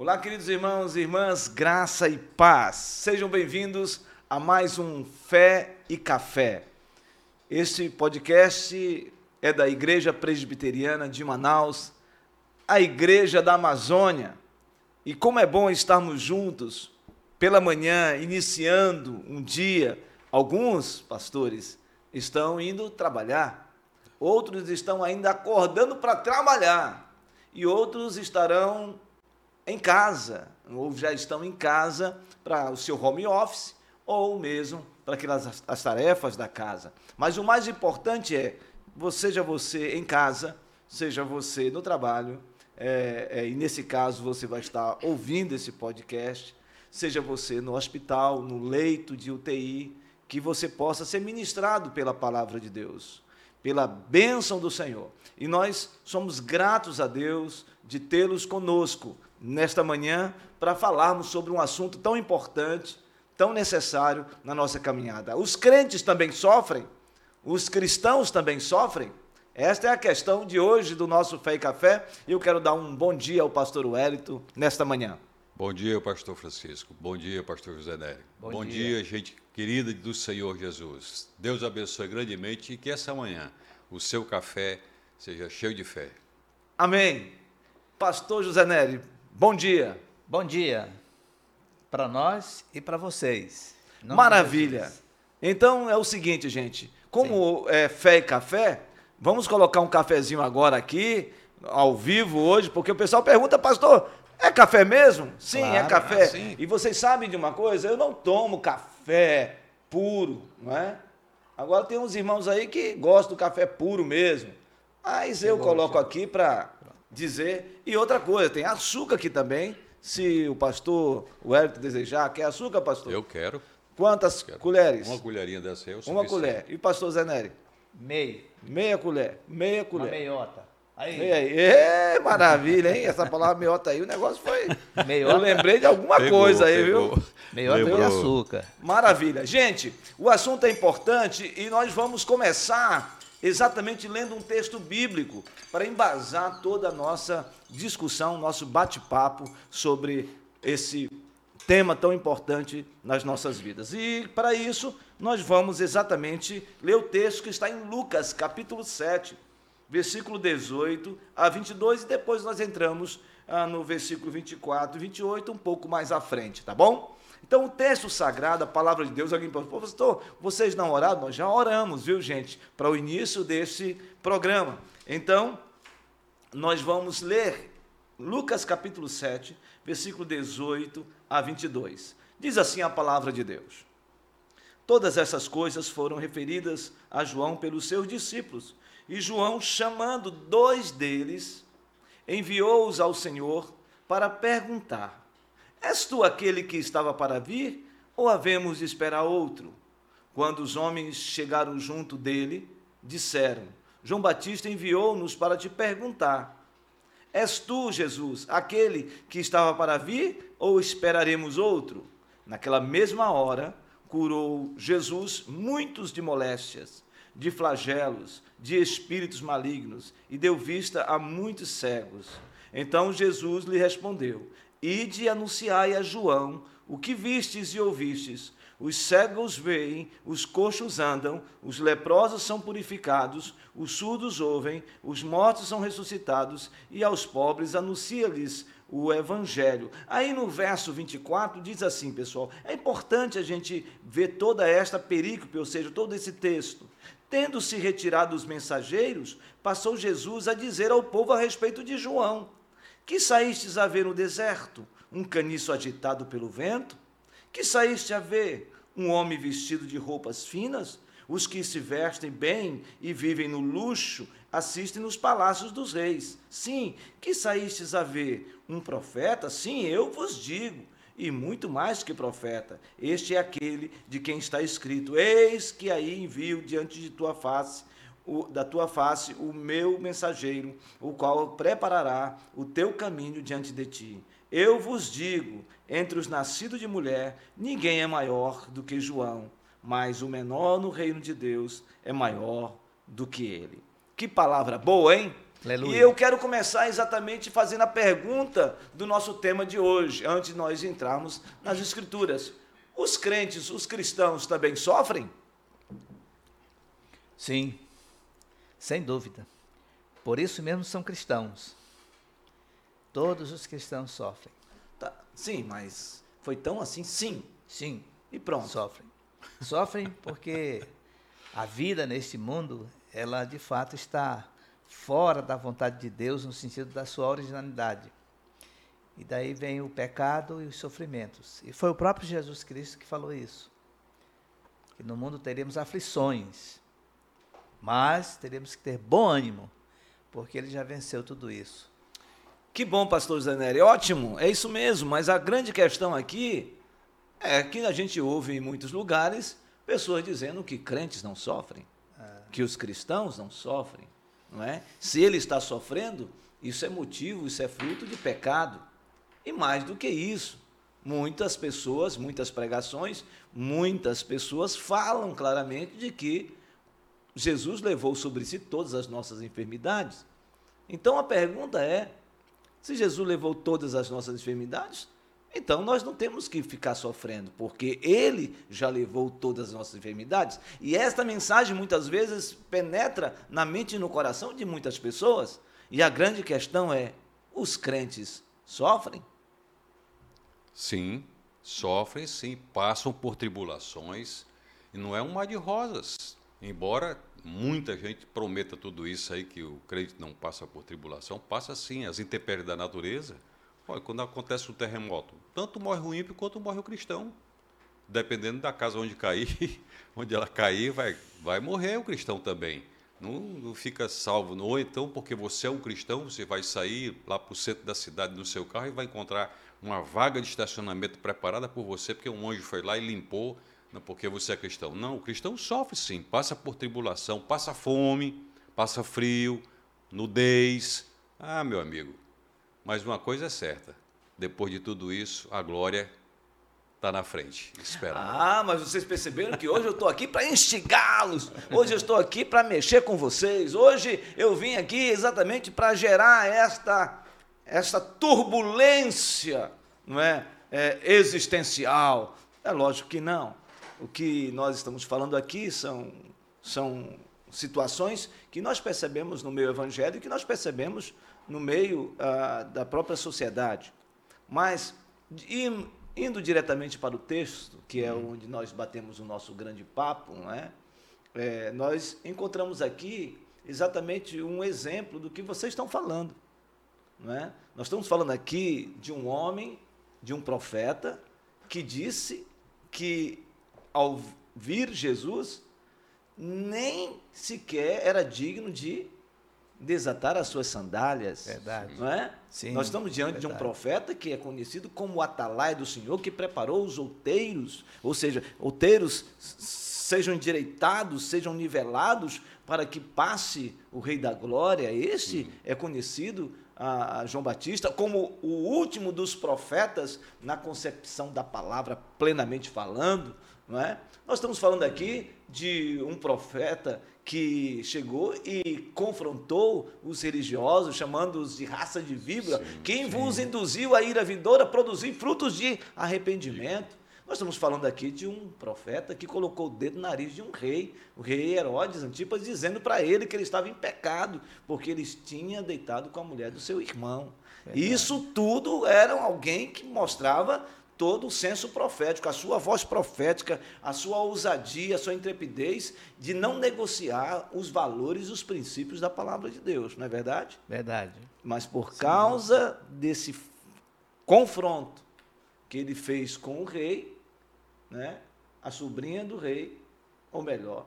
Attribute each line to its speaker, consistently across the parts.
Speaker 1: Olá, queridos irmãos e irmãs, graça e paz. Sejam bem-vindos a mais um Fé e Café. Este podcast é da Igreja Presbiteriana de Manaus, a Igreja da Amazônia. E como é bom estarmos juntos pela manhã, iniciando um dia. Alguns pastores estão indo trabalhar, outros estão ainda acordando para trabalhar, e outros estarão em casa, ou já estão em casa para o seu home office, ou mesmo para aquelas as tarefas da casa. Mas o mais importante é, seja você em casa, seja você no trabalho, é, é, e nesse caso você vai estar ouvindo esse podcast, seja você no hospital, no leito de UTI, que você possa ser ministrado pela palavra de Deus, pela bênção do Senhor. E nós somos gratos a Deus de tê-los conosco nesta manhã para falarmos sobre um assunto tão importante, tão necessário na nossa caminhada. Os crentes também sofrem, os cristãos também sofrem. Esta é a questão de hoje do nosso Fé e Café. E eu quero dar um bom dia ao pastor Wellington nesta manhã.
Speaker 2: Bom dia, pastor Francisco. Bom dia, pastor José Nery. Bom, bom dia. dia, gente querida do Senhor Jesus. Deus abençoe grandemente e que essa manhã o seu café seja cheio de fé.
Speaker 1: Amém. Pastor José Nery, Bom dia.
Speaker 3: Bom dia para nós e para vocês.
Speaker 1: Maravilha. Então é o seguinte, gente. Como Sim. é fé e café, vamos colocar um cafezinho agora aqui, ao vivo hoje, porque o pessoal pergunta, pastor, é café mesmo? Sim, é claro, é café. Sim. E vocês sabem de uma coisa? Eu não tomo café puro, não é? Agora tem uns irmãos aí que gostam do café puro mesmo. Mas eu coloco aqui para dizer. E outra coisa, tem açúcar aqui também. Se o pastor Wellington desejar, quer açúcar, pastor?
Speaker 2: Eu quero.
Speaker 1: Quantas
Speaker 2: quero.
Speaker 1: colheres?
Speaker 2: Uma colherinha dessa aí, eu
Speaker 1: Uma colher. E o pastor Zé Nery?
Speaker 3: Meio.
Speaker 1: Meia colher. Meia colher. Uma
Speaker 3: meiota.
Speaker 1: Aí. Meia, maravilha, hein? Essa palavra meiota aí, o negócio foi. Meiota. Eu lembrei de alguma pegou, coisa aí, pegou. viu?
Speaker 3: Meiota de açúcar.
Speaker 1: Maravilha. Gente, o assunto é importante e nós vamos começar exatamente lendo um texto bíblico para embasar toda a nossa discussão, nosso bate-papo sobre esse tema tão importante nas nossas vidas. E para isso, nós vamos exatamente ler o texto que está em Lucas, capítulo 7, versículo 18 a 22, e depois nós entramos ah, no versículo 24 e 28, um pouco mais à frente, tá bom? Então, o texto sagrado, a palavra de Deus, alguém perguntou, pastor, vocês não oraram? Nós já oramos, viu, gente, para o início desse programa. Então, nós vamos ler Lucas capítulo 7, versículo 18 a 22. Diz assim a palavra de Deus. Todas essas coisas foram referidas a João pelos seus discípulos, e João, chamando dois deles, enviou-os ao Senhor para perguntar: És tu aquele que estava para vir, ou havemos de esperar outro? Quando os homens chegaram junto dele, disseram: João Batista enviou-nos para te perguntar: És tu, Jesus, aquele que estava para vir, ou esperaremos outro? Naquela mesma hora, curou Jesus muitos de moléstias, de flagelos, de espíritos malignos, e deu vista a muitos cegos. Então Jesus lhe respondeu: Ide anunciai a João o que vistes e ouvistes. Os cegos veem, os coxos andam, os leprosos são purificados, os surdos ouvem, os mortos são ressuscitados, e aos pobres anuncia-lhes o evangelho. Aí no verso 24 diz assim, pessoal, é importante a gente ver toda esta perícope, ou seja, todo esse texto. Tendo-se retirado os mensageiros, passou Jesus a dizer ao povo a respeito de João que saístes a ver no deserto? Um caniço agitado pelo vento? Que saíste a ver? Um homem vestido de roupas finas? Os que se vestem bem e vivem no luxo assistem nos palácios dos reis. Sim, que saístes a ver? Um profeta? Sim, eu vos digo e muito mais que profeta. Este é aquele de quem está escrito: Eis que aí envio diante de tua face o, da tua face o meu mensageiro, o qual preparará o teu caminho diante de ti. Eu vos digo: entre os nascidos de mulher, ninguém é maior do que João, mas o menor no reino de Deus é maior do que ele. Que palavra boa, hein? Aleluia. E eu quero começar exatamente fazendo a pergunta do nosso tema de hoje, antes de nós entrarmos nas Escrituras. Os crentes, os cristãos também sofrem?
Speaker 3: Sim, sem dúvida. Por isso mesmo são cristãos. Todos os cristãos sofrem.
Speaker 1: Tá, sim, mas foi tão assim? Sim.
Speaker 3: Sim.
Speaker 1: E pronto.
Speaker 3: Sofrem. Sofrem porque a vida neste mundo, ela de fato está fora da vontade de Deus no sentido da sua originalidade. E daí vem o pecado e os sofrimentos. E foi o próprio Jesus Cristo que falou isso. Que no mundo teremos aflições, mas teremos que ter bom ânimo, porque ele já venceu tudo isso.
Speaker 1: Que bom, pastor Zanelli. Ótimo, é isso mesmo. Mas a grande questão aqui é que a gente ouve em muitos lugares pessoas dizendo que crentes não sofrem, é. que os cristãos não sofrem. Não é? Se ele está sofrendo, isso é motivo, isso é fruto de pecado. E mais do que isso, muitas pessoas, muitas pregações, muitas pessoas falam claramente de que Jesus levou sobre si todas as nossas enfermidades. Então a pergunta é: se Jesus levou todas as nossas enfermidades, então nós não temos que ficar sofrendo, porque Ele já levou todas as nossas enfermidades. E esta mensagem muitas vezes penetra na mente e no coração de muitas pessoas. E a grande questão é: os crentes sofrem?
Speaker 2: Sim, sofrem sim, passam por tribulações. E não é um mar de rosas. Embora muita gente prometa tudo isso aí, que o crente não passa por tribulação, passa sim, as intempéries da natureza Olha, quando acontece um terremoto, tanto morre o ímpio quanto morre o cristão. Dependendo da casa onde cair, onde ela cair, vai, vai morrer o cristão também. Não, não fica salvo. Não. Ou então, porque você é um cristão, você vai sair lá para o centro da cidade no seu carro e vai encontrar uma vaga de estacionamento preparada por você, porque um anjo foi lá e limpou, não porque você é cristão. Não, o cristão sofre sim, passa por tribulação, passa fome, passa frio, nudez. Ah, meu amigo, mas uma coisa é certa: depois de tudo isso, a glória está na frente. Espera.
Speaker 1: Ah, mas vocês perceberam que hoje eu estou aqui para instigá-los. Hoje eu estou aqui para mexer com vocês. Hoje eu vim aqui exatamente para gerar esta, esta turbulência não é? é? existencial. É lógico que não. O que nós estamos falando aqui são, são situações que nós percebemos no meio evangélico e que nós percebemos no meio ah, da própria sociedade. Mas, indo diretamente para o texto, que é onde nós batemos o nosso grande papo, não é? é nós encontramos aqui exatamente um exemplo do que vocês estão falando. Não é? Nós estamos falando aqui de um homem, de um profeta, que disse que ao vir Jesus, nem sequer era digno de desatar as suas sandálias.
Speaker 3: Verdade.
Speaker 1: Não é? Sim, Nós estamos diante verdade. de um profeta que é conhecido como o atalai do Senhor, que preparou os outeiros, ou seja, outeiros sejam endireitados, sejam nivelados para que passe o Rei da Glória. Este uhum. é conhecido a João Batista como o último dos profetas na concepção da palavra plenamente falando, não é? Nós estamos falando aqui de um profeta que chegou e confrontou os religiosos, chamando-os de raça de víbora, sim, quem sim. vos induziu a ira vindoura a produzir frutos de arrependimento. Nós estamos falando aqui de um profeta que colocou o dedo no nariz de um rei, o rei Herodes Antipas, dizendo para ele que ele estava em pecado, porque ele tinha deitado com a mulher do seu irmão. Verdade. Isso tudo era alguém que mostrava todo o senso profético, a sua voz profética, a sua ousadia, a sua intrepidez de não negociar os valores e os princípios da palavra de Deus, não é verdade?
Speaker 3: Verdade.
Speaker 1: Mas por Sim. causa desse confronto que ele fez com o rei, né, a sobrinha do rei, ou melhor,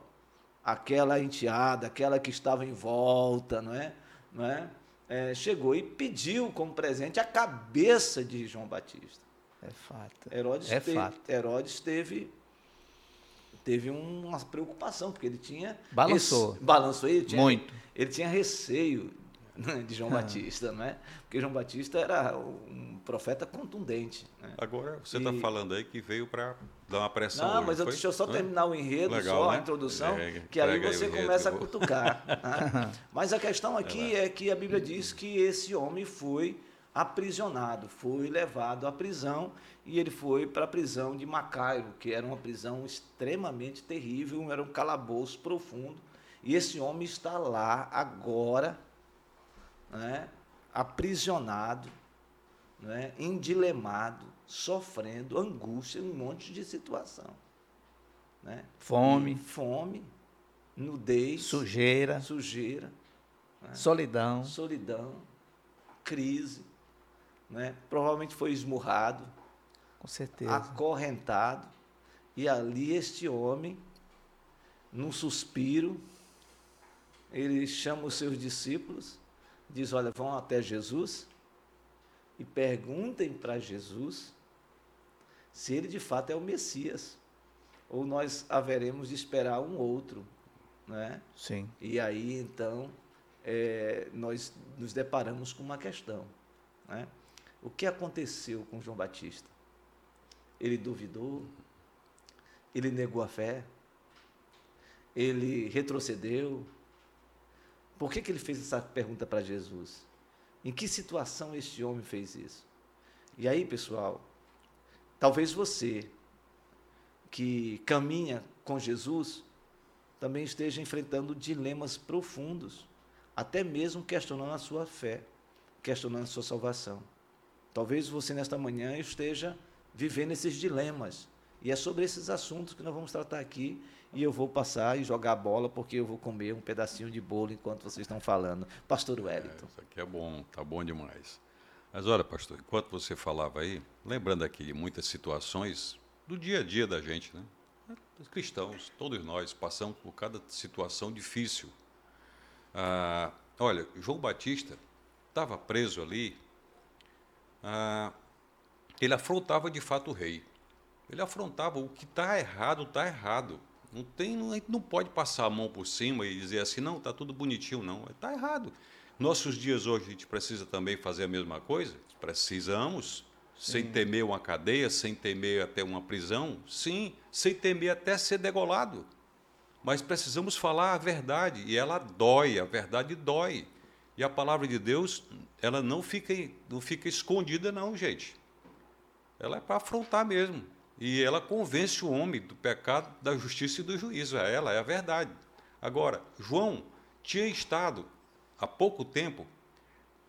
Speaker 1: aquela enteada, aquela que estava em volta, não é? Não é? é chegou e pediu como presente a cabeça de João Batista.
Speaker 3: É fato.
Speaker 1: Herodes, é teve, fato. Herodes teve, teve uma preocupação, porque ele tinha.
Speaker 3: Balançou.
Speaker 1: Esse, balançou ele tinha,
Speaker 3: Muito.
Speaker 1: Ele tinha receio né, de João ah. Batista, não é? Porque João Batista era um profeta contundente. Né?
Speaker 2: Agora, você está falando aí que veio para dar uma pressão.
Speaker 1: Não,
Speaker 2: hoje,
Speaker 1: mas eu,
Speaker 2: foi?
Speaker 1: deixa eu só terminar o enredo,
Speaker 2: Legal,
Speaker 1: só
Speaker 2: né?
Speaker 1: a introdução,
Speaker 2: É,
Speaker 1: que aí você
Speaker 2: enredo
Speaker 1: começa a cutucar. né? Mas a questão aqui é que a Bíblia diz que esse homem foi aprisionado, foi levado à prisão e ele foi para a prisão de Macairo, que era uma prisão extremamente terrível, era um calabouço profundo. E esse homem está lá agora, né, aprisionado, né, endilemado, sofrendo angústia, um monte de situação. Né?
Speaker 3: Fome,
Speaker 1: fome, nudez,
Speaker 3: sujeira,
Speaker 1: sujeira,
Speaker 3: solidão.
Speaker 1: solidão, crise, né? provavelmente foi esmurrado,
Speaker 3: Com certeza.
Speaker 1: acorrentado, e ali este homem, num suspiro, ele chama os seus discípulos, diz: Olha, vão até Jesus e perguntem para Jesus se ele de fato é o Messias, ou nós haveremos de esperar um outro, né?
Speaker 3: Sim.
Speaker 1: E aí, então, é, nós nos deparamos com uma questão. Né? O que aconteceu com João Batista? Ele duvidou? Ele negou a fé? Ele retrocedeu? Por que, que ele fez essa pergunta para Jesus? Em que situação este homem fez isso? E aí, pessoal, talvez você que caminha com Jesus também esteja enfrentando dilemas profundos, até mesmo questionando a sua fé, questionando a sua salvação. Talvez você nesta manhã esteja vivendo esses dilemas. E é sobre esses assuntos que nós vamos tratar aqui. E eu vou passar e jogar a bola, porque eu vou comer um pedacinho de bolo enquanto vocês estão falando. Pastor
Speaker 2: É,
Speaker 1: Wellington.
Speaker 2: isso aqui é bom, tá bom demais. Mas olha, pastor, enquanto você falava aí, lembrando aqui de muitas situações do dia a dia da gente, né? Os cristãos, todos nós, passamos por cada situação difícil. Ah, olha, João Batista estava preso ali, ah, ele afrontava de fato o rei. Ele afrontava o que está errado, está errado. Não tem, não, a gente não pode passar a mão por cima e dizer assim, não, está tudo bonitinho, não. Está errado. Nossos dias hoje a gente precisa também fazer a mesma coisa? Precisamos. Sem temer uma cadeia, sem temer até uma prisão? Sim, sem temer até ser degolado. Mas precisamos falar a verdade e ela dói, a verdade dói. E a palavra de Deus, ela não fica, não fica escondida, não, gente. Ela é para afrontar mesmo. E ela convence o homem do pecado, da justiça e do juízo. Ela é a verdade. Agora, João tinha estado há pouco tempo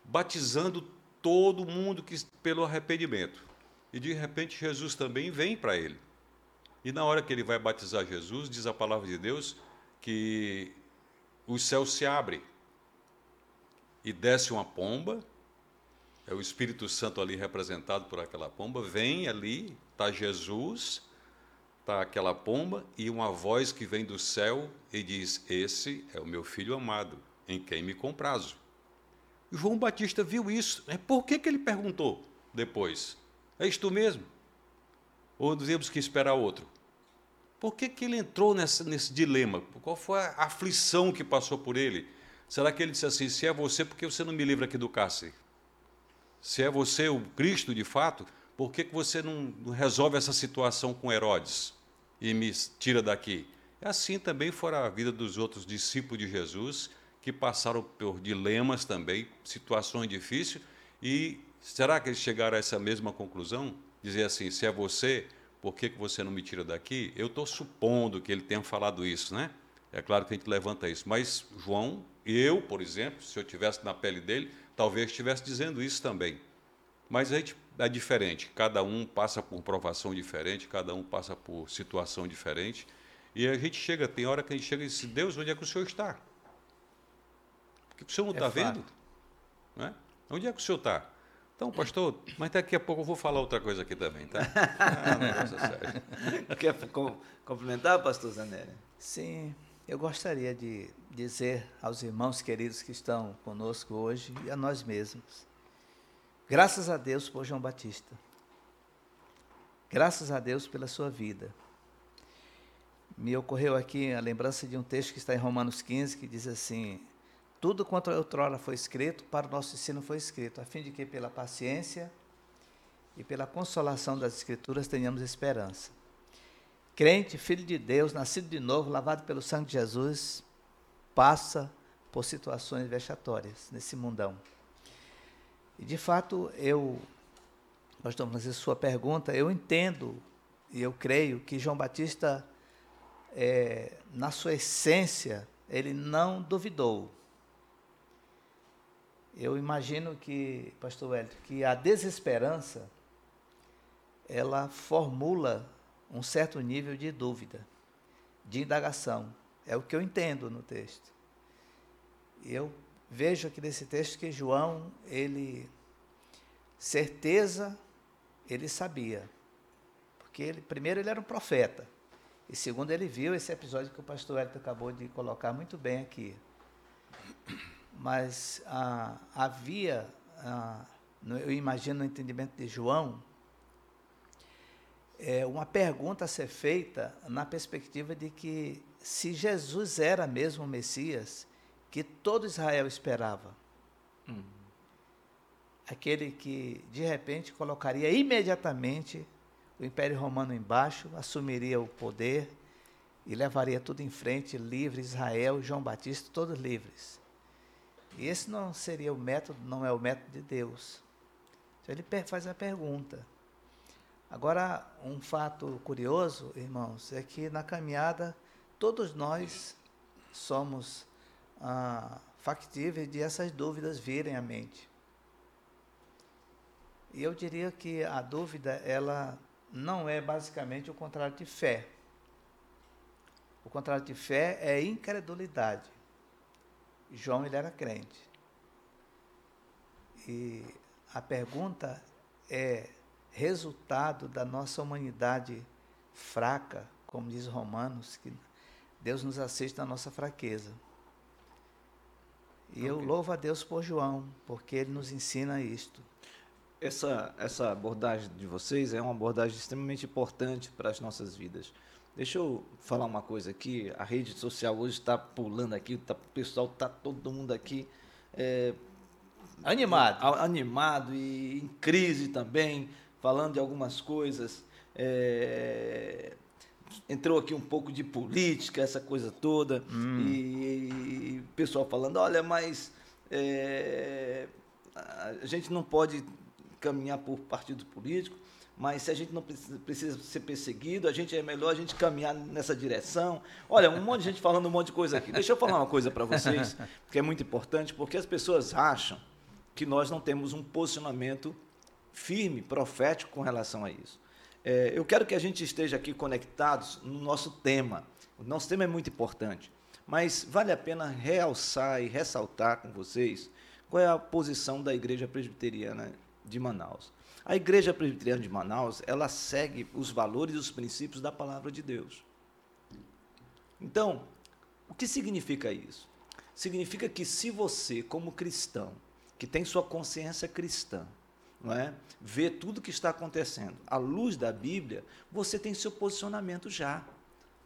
Speaker 2: batizando todo mundo que, pelo arrependimento. E de repente Jesus também vem para ele. E na hora que ele vai batizar Jesus, diz a palavra de Deus que os céus se abrem e desce uma pomba, é o Espírito Santo ali representado por aquela pomba, vem ali, está Jesus, está aquela pomba e uma voz que vem do céu e diz: Esse é o meu filho amado, em quem me comprazo. João Batista viu isso. né? Por que, que ele perguntou depois? É isto mesmo? Ou temos que esperar outro? Por que, que ele entrou nessa, nesse dilema? Qual foi a aflição que passou por ele? Será que ele disse assim: se é você, por que você não me livra aqui do cárcere? Se é você o Cristo de fato, por que, que você não, resolve essa situação com Herodes e me tira daqui? E assim também fora a vida dos outros discípulos de Jesus, que passaram por dilemas também, situações difíceis, e será que eles chegaram a essa mesma conclusão? Dizer assim, se é você, por que, que você não me tira daqui? Eu estou supondo que ele tenha falado isso, né? É claro que a gente levanta isso, mas João, eu, por exemplo, se eu tivesse na pele dele, talvez estivesse dizendo isso também. Mas a gente é diferente, cada um passa por provação diferente, cada um passa por situação diferente, e a gente chega, tem hora que a gente chega e diz, Deus, onde é que o Senhor está? Porque o Senhor não
Speaker 3: É
Speaker 2: está
Speaker 3: fato.
Speaker 2: vendo? Né? Onde é que o Senhor está? Então, pastor, mas daqui a pouco eu vou falar outra coisa aqui também, tá? Ah, negócio é sério.
Speaker 1: Quer com- complementar, pastor Zanelli?
Speaker 3: Sim, eu gostaria de dizer aos irmãos queridos que estão conosco hoje e a nós mesmos. Graças a Deus por João Batista. Graças a Deus pela sua vida. Me ocorreu aqui a lembrança de um texto que está em Romanos 15, que diz assim: Tudo quanto outrora foi escrito, para o nosso ensino foi escrito, a fim de que pela paciência e pela consolação das Escrituras tenhamos esperança. crente, filho de Deus, nascido de novo, lavado pelo sangue de Jesus, passa por situações vexatórias nesse mundão. E de fato, eu, pastor Francisco, sua pergunta, eu entendo e eu creio que João Batista, é, na sua essência, ele não duvidou. Eu imagino que, pastor Wellington, que a desesperança, ela formula um certo nível de dúvida, de indagação. É o que eu entendo no texto. Eu vejo aqui nesse texto que João, ele, certeza, ele sabia. Porque ele, primeiro ele era um profeta. E segundo ele viu esse episódio que o pastor Hélio acabou de colocar muito bem aqui. Mas ah, havia, ah, eu imagino no entendimento de João, é, uma pergunta a ser feita na perspectiva de que se Jesus era mesmo o Messias que todo Israel esperava, hum. aquele que de repente colocaria imediatamente o Império Romano embaixo, assumiria o poder e levaria tudo em frente, livre Israel, João Batista, todos livres. E esse não seria o método, não é o método de Deus. Então ele faz a pergunta: Agora, um fato curioso, irmãos, é que na caminhada todos nós somos ah, factíveis de essas dúvidas virem à mente. E eu diria que a dúvida, ela não é basicamente o contrário de fé. O contrário de fé é incredulidade. João ele era crente. E a pergunta é resultado da nossa humanidade fraca, como diz Romanos, que Deus nos assiste na nossa fraqueza. E okay. eu louvo a Deus por João, porque ele nos ensina isto.
Speaker 1: Essa, essa abordagem de vocês é uma abordagem extremamente importante para as nossas vidas. Deixa eu falar uma coisa aqui. A rede social hoje está pulando aqui, tá, o pessoal está todo mundo aqui é,
Speaker 3: animado,
Speaker 1: animado e em crise também falando de algumas coisas. É, entrou aqui um pouco de política, essa coisa toda, hum. e, o pessoal falando, olha, mas é, a gente não pode caminhar por partido político, mas se a gente não precisa, precisa, ser perseguido, a gente é melhor a gente caminhar nessa direção. Olha, um monte de gente falando um monte de coisa aqui. Deixa eu falar uma coisa para vocês, que é muito importante, porque as pessoas acham que nós não temos um posicionamento firme, profético com relação a isso. É, eu quero que a gente esteja aqui conectados no nosso tema. O nosso tema é muito importante, mas vale a pena realçar e ressaltar com vocês qual é a posição da Igreja Presbiteriana de Manaus. A Igreja Presbiteriana de Manaus, ela segue os valores e os princípios da palavra de Deus. Então, o que significa isso? Significa que se você, como cristão, que tem sua consciência cristã, não é? ver tudo o que está acontecendo. À luz da Bíblia, você tem seu posicionamento já.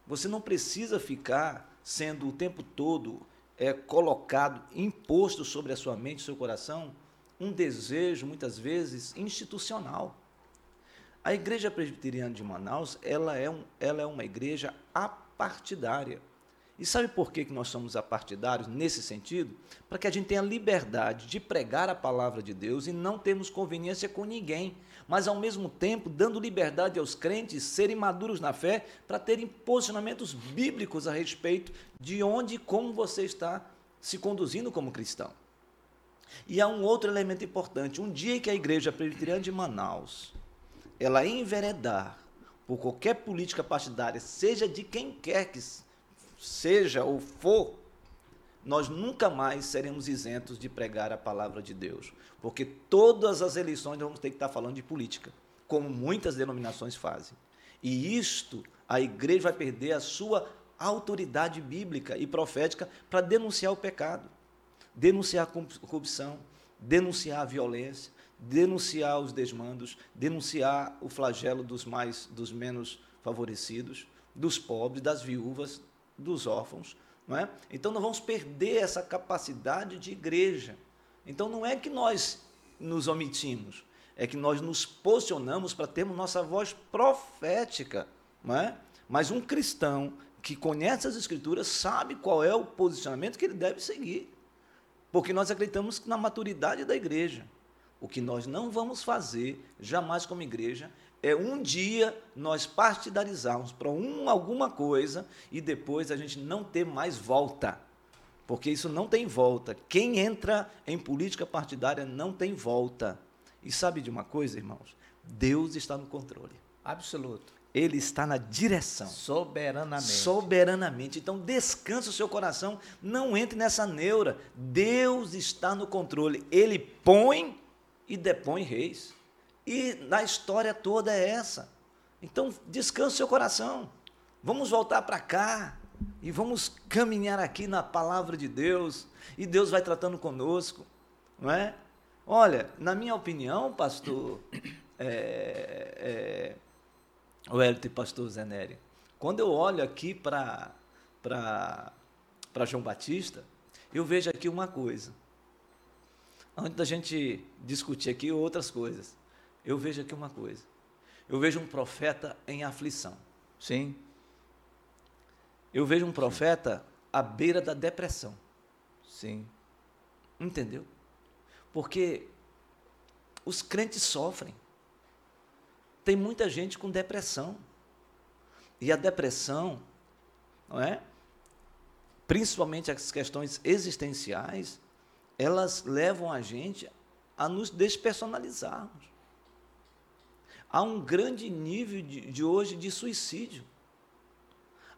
Speaker 1: Você não precisa ficar sendo o tempo todo é, colocado, imposto sobre a sua mente, seu coração, um desejo, muitas vezes, institucional. A Igreja Presbiteriana de Manaus, ela é, um, ela é uma igreja apartidária. E sabe por que, que nós somos apartidários nesse sentido? Para que a gente tenha liberdade de pregar a palavra de Deus e não termos conveniência com ninguém, mas ao mesmo tempo dando liberdade aos crentes serem maduros na fé para terem posicionamentos bíblicos a respeito de onde e como você está se conduzindo como cristão. E há um outro elemento importante. Um dia que a igreja presbiteriana de Manaus ela enveredar por qualquer política partidária, seja de quem quer que seja ou for, nós nunca mais seremos isentos de pregar a palavra de Deus. Porque todas as eleições vamos ter que estar falando de política, como muitas denominações fazem. E isto, a igreja vai perder a sua autoridade bíblica e profética para denunciar o pecado, denunciar a corrupção, denunciar a violência, denunciar os desmandos, denunciar o flagelo dos mais dos menos favorecidos, dos pobres, das viúvas, dos órfãos. Não é? Então nós vamos perder essa capacidade de igreja. Então não é que nós nos omitimos, é que nós nos posicionamos para termos nossa voz profética, não é? Mas um cristão que conhece as Escrituras sabe qual é o posicionamento que ele deve seguir. Porque nós acreditamos na maturidade da igreja. O que nós não vamos fazer, jamais como igreja, é um dia nós partidarizarmos para um, alguma coisa e depois a gente não ter mais volta. Porque isso não tem volta. Quem entra em política partidária não tem volta. E sabe de uma coisa, irmãos? Deus está no controle.
Speaker 3: Absoluto.
Speaker 1: Ele está na direção.
Speaker 3: Soberanamente.
Speaker 1: Soberanamente. Então, descanse o seu coração. Não entre nessa neura. Deus está no controle. Ele põe e depõe reis. E na história toda é essa. Então, descanse seu coração. Vamos voltar para cá e vamos caminhar aqui na palavra de Deus. E Deus vai tratando conosco, não é? Olha, na minha opinião, pastor, é, é, e pastor Zenério, quando eu olho aqui para João Batista, eu vejo aqui uma coisa. Antes da gente discutir aqui outras coisas, eu vejo aqui uma coisa. Eu vejo um profeta em aflição.
Speaker 3: Sim.
Speaker 1: Eu vejo um profeta à beira da depressão.
Speaker 3: Sim.
Speaker 1: Entendeu? Porque os crentes sofrem. Tem muita gente com depressão. E a depressão, não é? Principalmente as questões existenciais, elas levam a gente a nos despersonalizarmos. Há um grande nível de, de hoje de suicídio.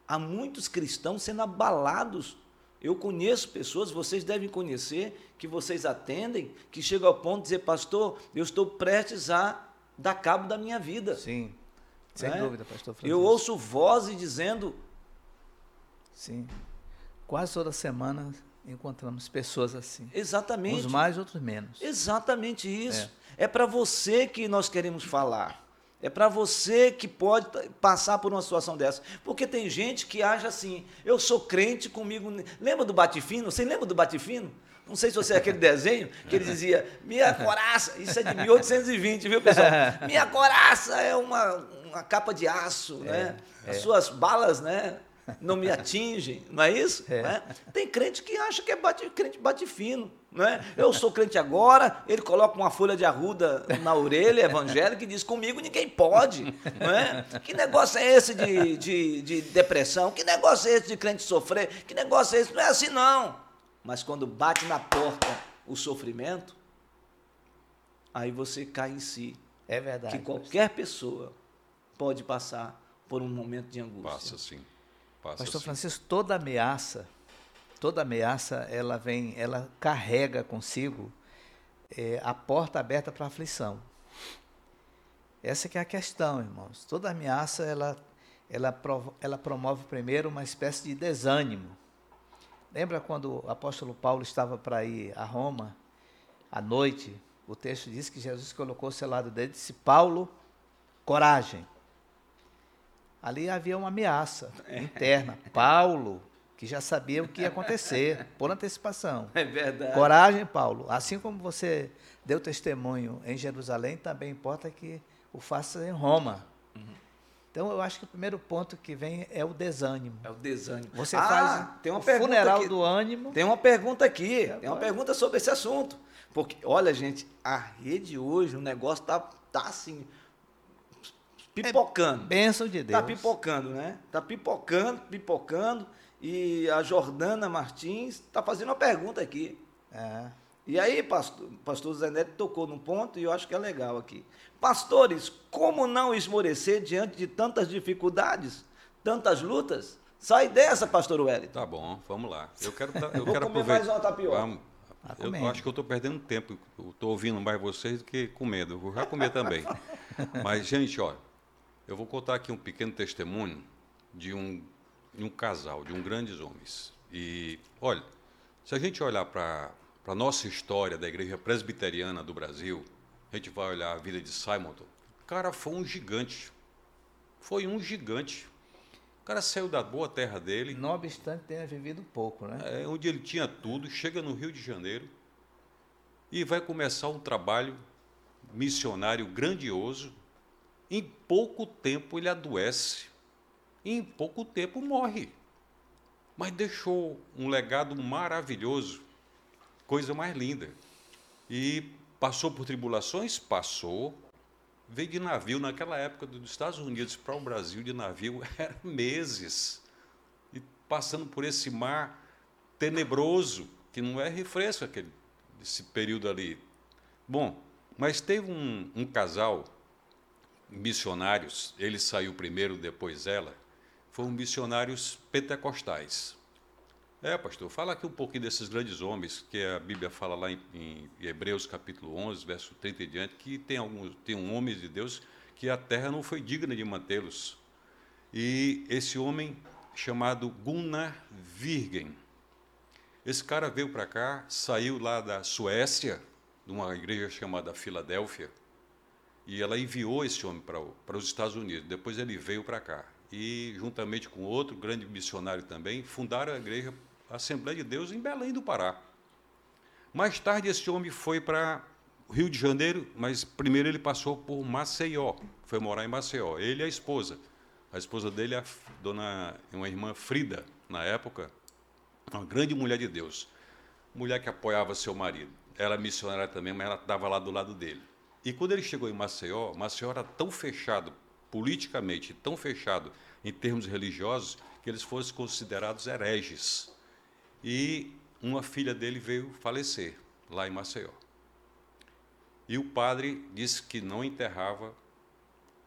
Speaker 1: Há muitos cristãos sendo abalados. Eu conheço pessoas, vocês devem conhecer, que vocês atendem, que chegam ao ponto de dizer, pastor, eu estou prestes a dar cabo da minha vida.
Speaker 3: Sim, sem é? dúvida, pastor Francisco.
Speaker 1: Eu ouço vozes dizendo.
Speaker 3: Sim, quase toda semana encontramos pessoas assim.
Speaker 1: Exatamente.
Speaker 3: Uns mais, outros menos.
Speaker 1: Exatamente isso. É, é para você que nós queremos falar. É para você que pode passar por uma situação dessa. Porque tem gente que acha assim, eu sou crente comigo. Lembra do Batifino? Você lembra do Batifino? Não sei se você é aquele desenho que ele dizia, minha coraça, isso é de 1820, viu, pessoal? Minha coraça é uma, uma capa de aço, é, né? As é. suas balas, né? Não me atingem, não é isso? É. Né? Tem crente que acha que é bate, crente bate fino. Não é? Eu sou crente agora, ele coloca uma folha de arruda na orelha evangélica e diz: comigo ninguém pode. Não é? Que negócio é esse de, de, de depressão? Que negócio é esse de crente sofrer? Que negócio é esse? Não é assim, não. Mas quando bate na porta o sofrimento, aí você cai em si.
Speaker 3: É verdade.
Speaker 1: Que qualquer pessoa pode passar por um momento de angústia.
Speaker 2: Passa sim. Passa
Speaker 3: Pastor
Speaker 2: sim.
Speaker 3: Francisco, toda ameaça toda ameaça ela vem, ela carrega consigo é, a porta aberta para a aflição. Essa que é a questão, irmãos. Toda ameaça ela, ela, ela promove primeiro uma espécie de desânimo. Lembra quando o apóstolo Paulo estava para ir a Roma à noite? O texto diz que Jesus colocou o seu lado dele e disse: Paulo, coragem. Ali havia uma ameaça interna. Paulo, que já sabia o que ia acontecer, por antecipação.
Speaker 1: É verdade.
Speaker 3: Coragem, Paulo. Assim como você deu testemunho em Jerusalém, também importa que o faça em Roma. Uhum. Então, eu acho que o primeiro ponto que vem é o desânimo.
Speaker 1: É o desânimo.
Speaker 3: Você ah, faz
Speaker 1: tem uma
Speaker 3: funeral
Speaker 1: aqui.
Speaker 3: do ânimo.
Speaker 1: Tem uma pergunta aqui. Tem uma pergunta sobre esse assunto. Porque, olha, gente, a rede hoje, o negócio tá, tá assim, pipocando. É
Speaker 3: bênção de Deus.
Speaker 1: Tá pipocando, né? Tá pipocando, pipocando. E a Jordana Martins está fazendo uma pergunta aqui.
Speaker 3: É.
Speaker 1: E aí, pastor, pastor Zé Neto tocou num ponto e eu acho que é legal aqui. Pastores, como não esmorecer diante de tantas dificuldades, tantas lutas? Sai dessa, pastor Wellington.
Speaker 2: Tá bom, vamos lá. Eu quero, eu
Speaker 1: Vou
Speaker 2: quero
Speaker 1: comer
Speaker 2: aproveitar.
Speaker 1: mais uma tapioca.
Speaker 2: Vamos.
Speaker 3: Tá
Speaker 2: Eu
Speaker 3: comendo.
Speaker 2: acho que eu estou perdendo tempo. Estou ouvindo mais vocês do que comendo. Eu vou já comer também. Mas, gente, olha, eu vou contar aqui um pequeno testemunho de um, de um casal, de um grandes homens. E, olha, se a gente olhar para a nossa história da igreja presbiteriana do Brasil, a gente vai olhar a vida de Simonton. O cara foi um gigante. Foi um gigante. O cara saiu da boa terra dele,
Speaker 3: Não obstante tenha vivido pouco, né?
Speaker 2: é, onde ele tinha tudo, chega no Rio de Janeiro e vai começar um trabalho missionário grandioso. Em pouco tempo ele adoece. e em pouco tempo morre. Mas deixou um legado maravilhoso, coisa mais linda. E passou por tribulações? Passou. Veio de navio, naquela época dos Estados Unidos para o Brasil de navio, era meses. E passando por esse mar tenebroso, que não é refresco aquele, esse período ali. Bom, mas teve um, um casal, missionários, ele saiu primeiro, depois ela, foram missionários pentecostais. É, pastor, fala aqui um pouquinho desses grandes homens, que a Bíblia fala lá em, em Hebreus capítulo 11, verso 30 e diante, que tem, alguns, tem um homem de Deus que a terra não foi digna de mantê-los. E esse homem, chamado Gunnar Virgen, esse cara veio para cá, saiu lá da Suécia, de uma igreja chamada Filadélfia, e ela enviou esse homem para, para os Estados Unidos. Depois ele veio para cá. E, juntamente com outro grande missionário também, fundaram a igreja Assembleia de Deus em Belém do Pará. Mais tarde, esse homem foi para Rio de Janeiro, mas primeiro ele passou por Maceió, foi morar em Maceió. Ele e a esposa. A esposa dele é a dona, uma irmã Frida, na época, uma grande mulher de Deus. Mulher que apoiava seu marido. Era missionária também, mas ela estava lá do lado dele. E quando ele chegou em Maceió, Maceió era tão fechado politicamente, tão fechado em termos religiosos, que eles fossem considerados hereges e uma filha dele veio falecer lá em Maceió. E o padre disse que não enterrava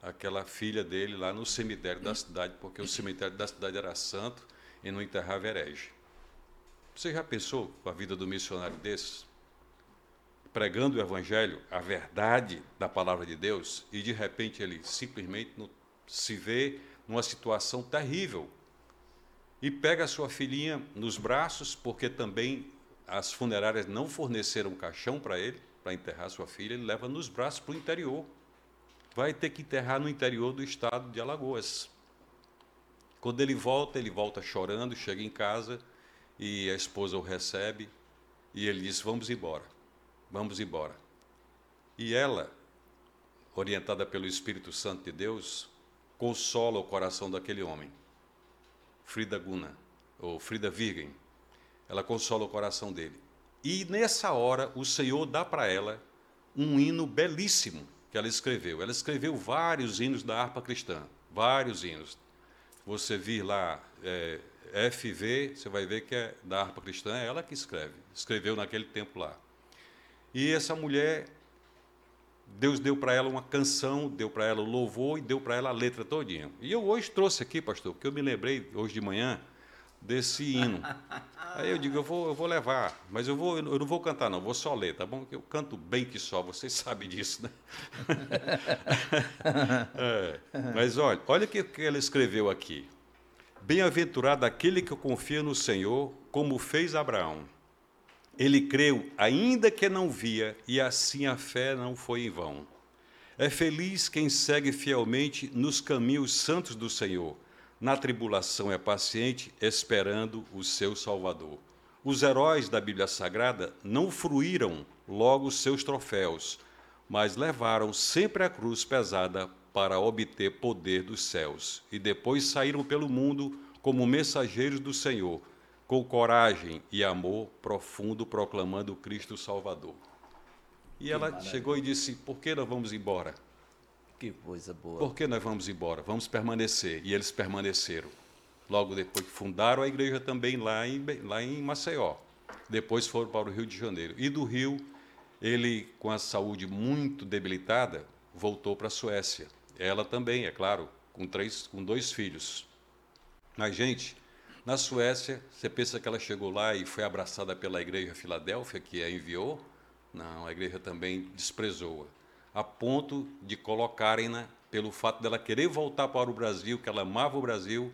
Speaker 2: aquela filha dele lá no cemitério da cidade, porque o cemitério da cidade era santo e não enterrava herege. Você já pensou a vida do missionário desses? Pregando o evangelho, a verdade da palavra de Deus, e de repente ele simplesmente se vê numa situação terrível, e pega a sua filhinha nos braços, porque também as funerárias não forneceram caixão para ele, para enterrar sua filha, ele leva nos braços para o interior. Vai ter que enterrar no interior do estado de Alagoas. Quando ele volta, ele volta chorando, chega em casa e a esposa o recebe e ele diz: Vamos embora, vamos embora. E ela, orientada pelo Espírito Santo de Deus, consola o coração daquele homem Frida Guna, ou Frida Virgen. Ela consola o coração dele. E nessa hora, o Senhor dá para ela um hino belíssimo que ela escreveu. Ela escreveu vários hinos da harpa cristã, vários hinos. Você vir lá, é, FV, você vai ver que é da harpa cristã, é ela que escreve. Escreveu naquele tempo lá. E essa mulher, Deus deu para ela uma canção, deu para ela o louvor e deu para ela a letra todinha. E eu hoje trouxe aqui, pastor, porque eu me lembrei hoje de manhã desse hino. Aí eu digo, eu vou, eu vou levar, mas eu, vou, eu não vou cantar não, vou só ler, tá bom? Eu canto bem que só, vocês sabem disso, né? é, mas olha, olha o que, que ela escreveu aqui. Bem-aventurado aquele que confia no Senhor, como fez Abraão. Ele creu, ainda que não via, e assim a fé não foi em vão. É feliz quem segue fielmente nos caminhos santos do Senhor. Na tribulação é paciente, esperando o seu Salvador. Os heróis da Bíblia Sagrada não fruíram logo seus troféus, mas levaram sempre a cruz pesada para obter poder dos céus, e depois saíram pelo mundo como mensageiros do Senhor com coragem e amor profundo, proclamando Cristo Salvador. E que ela maravilha. chegou e disse: Por que nós vamos embora?
Speaker 3: Que coisa boa.
Speaker 2: Por que nós vamos embora? Vamos permanecer. E eles permaneceram. Logo depois fundaram a igreja também lá em, lá em Maceió. Depois foram para o Rio de Janeiro. E do Rio, ele, com a saúde muito debilitada, voltou para a Suécia. Ela também, é claro, com, três, com dois filhos. Mas, gente, na Suécia, você pensa que ela chegou lá e foi abraçada pela igreja Filadélfia, que a enviou? Não, a igreja também desprezou-a, a ponto de colocarem-na, pelo fato dela querer voltar para o Brasil, que ela amava o Brasil,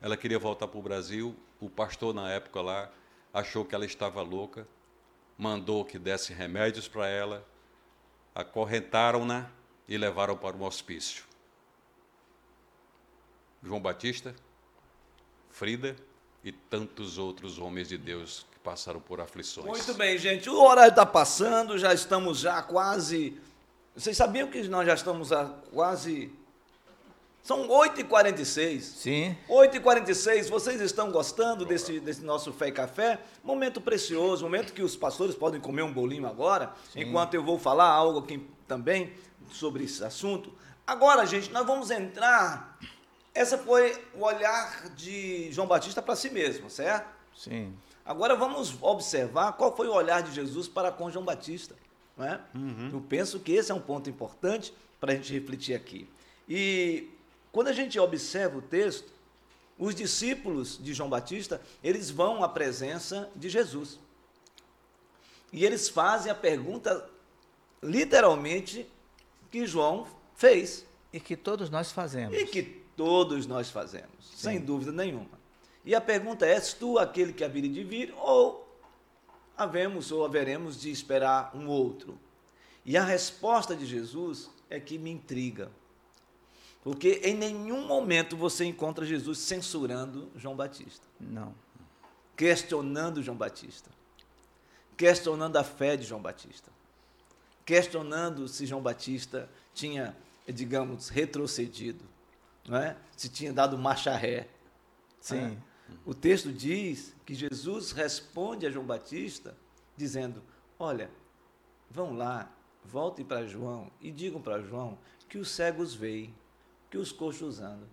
Speaker 2: ela queria voltar para o Brasil, o pastor na época lá achou que ela estava louca, mandou que desse remédios para ela, acorrentaram-na e levaram para um hospício. João Batista, Frida, e tantos outros homens de Deus que passaram por aflições.
Speaker 1: Muito bem, gente. O horário está passando, já estamos já quase. Vocês sabiam que nós já estamos a quase São 8h46.
Speaker 3: Sim.
Speaker 1: 8h46, vocês estão gostando desse, desse nosso Fé e Café? Momento precioso, momento que os pastores podem comer um bolinho agora, enquanto eu vou falar algo aqui também sobre esse assunto. Agora, gente, nós vamos entrar. Essa foi o olhar de João Batista para si mesmo, certo?
Speaker 3: Sim.
Speaker 1: Agora vamos observar qual foi o olhar de Jesus para com João Batista. Não é? Eu penso que esse é um ponto importante para a gente refletir aqui. E quando a gente observa o texto, os discípulos de João Batista, eles vão à presença de Jesus. E eles fazem a pergunta, literalmente, que João fez.
Speaker 3: E que todos nós fazemos.
Speaker 1: E que todos nós fazemos, sem dúvida nenhuma. E a pergunta é: és tu aquele que havia de vir, ou havemos ou haveremos de esperar um outro? E a resposta de Jesus é que me intriga. Porque em nenhum momento você encontra Jesus censurando João Batista,
Speaker 3: Não.
Speaker 1: questionando João Batista, questionando a fé de João Batista, questionando se João Batista tinha, digamos, retrocedido, é? se tinha dado marcha ré.
Speaker 3: Sim.
Speaker 1: O texto diz que Jesus responde a João Batista dizendo: Olha, vão lá, voltem para João e digam para João que os cegos veem, que os coxos andam,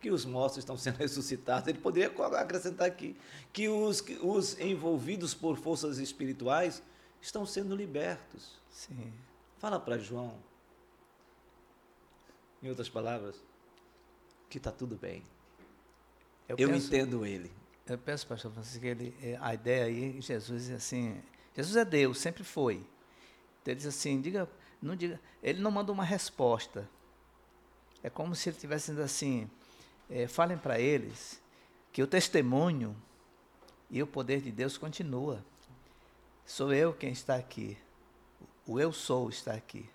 Speaker 1: que os mortos estão sendo ressuscitados. Ele poderia acrescentar aqui que os, que os envolvidos por forças espirituais estão sendo libertos.
Speaker 3: Sim.
Speaker 1: Fala para João, em outras palavras, que está tudo bem. Eu,
Speaker 3: penso-
Speaker 1: entendo ele.
Speaker 3: Eu penso, pastor Francisco, que ele, é, a ideia aí, Jesus é assim, Jesus é Deus, sempre foi. Então ele diz assim, diga, não diga, ele não manda uma resposta. É como se ele estivesse dizendo assim, é, falem para eles que o testemunho e o poder de Deus continua. Sou eu quem está aqui. O eu sou está aqui.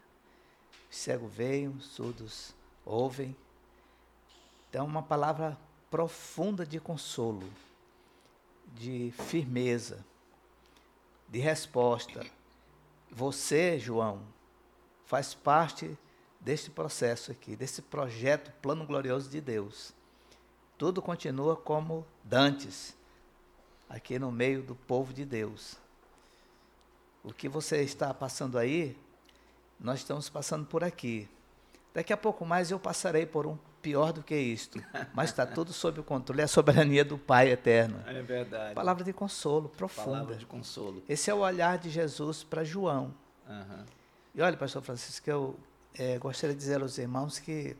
Speaker 3: Os cegos veem, os surdos ouvem. Então, uma palavra profunda de consolo, de firmeza, de resposta. Você, João, faz parte deste processo aqui, desse projeto, plano glorioso de Deus. Tudo continua como dantes, aqui no meio do povo de Deus. O que você está passando aí, nós estamos passando por aqui. Daqui a pouco mais eu passarei por um pior do que isto, mas está tudo sob o controle e a soberania do Pai eterno.
Speaker 1: É verdade.
Speaker 3: Palavra de consolo profunda.
Speaker 1: Palavra de consolo.
Speaker 3: Esse é o olhar de Jesus para João.
Speaker 1: Aham.
Speaker 3: E olha, pastor Francisco, eu eh, gostaria de dizer aos irmãos que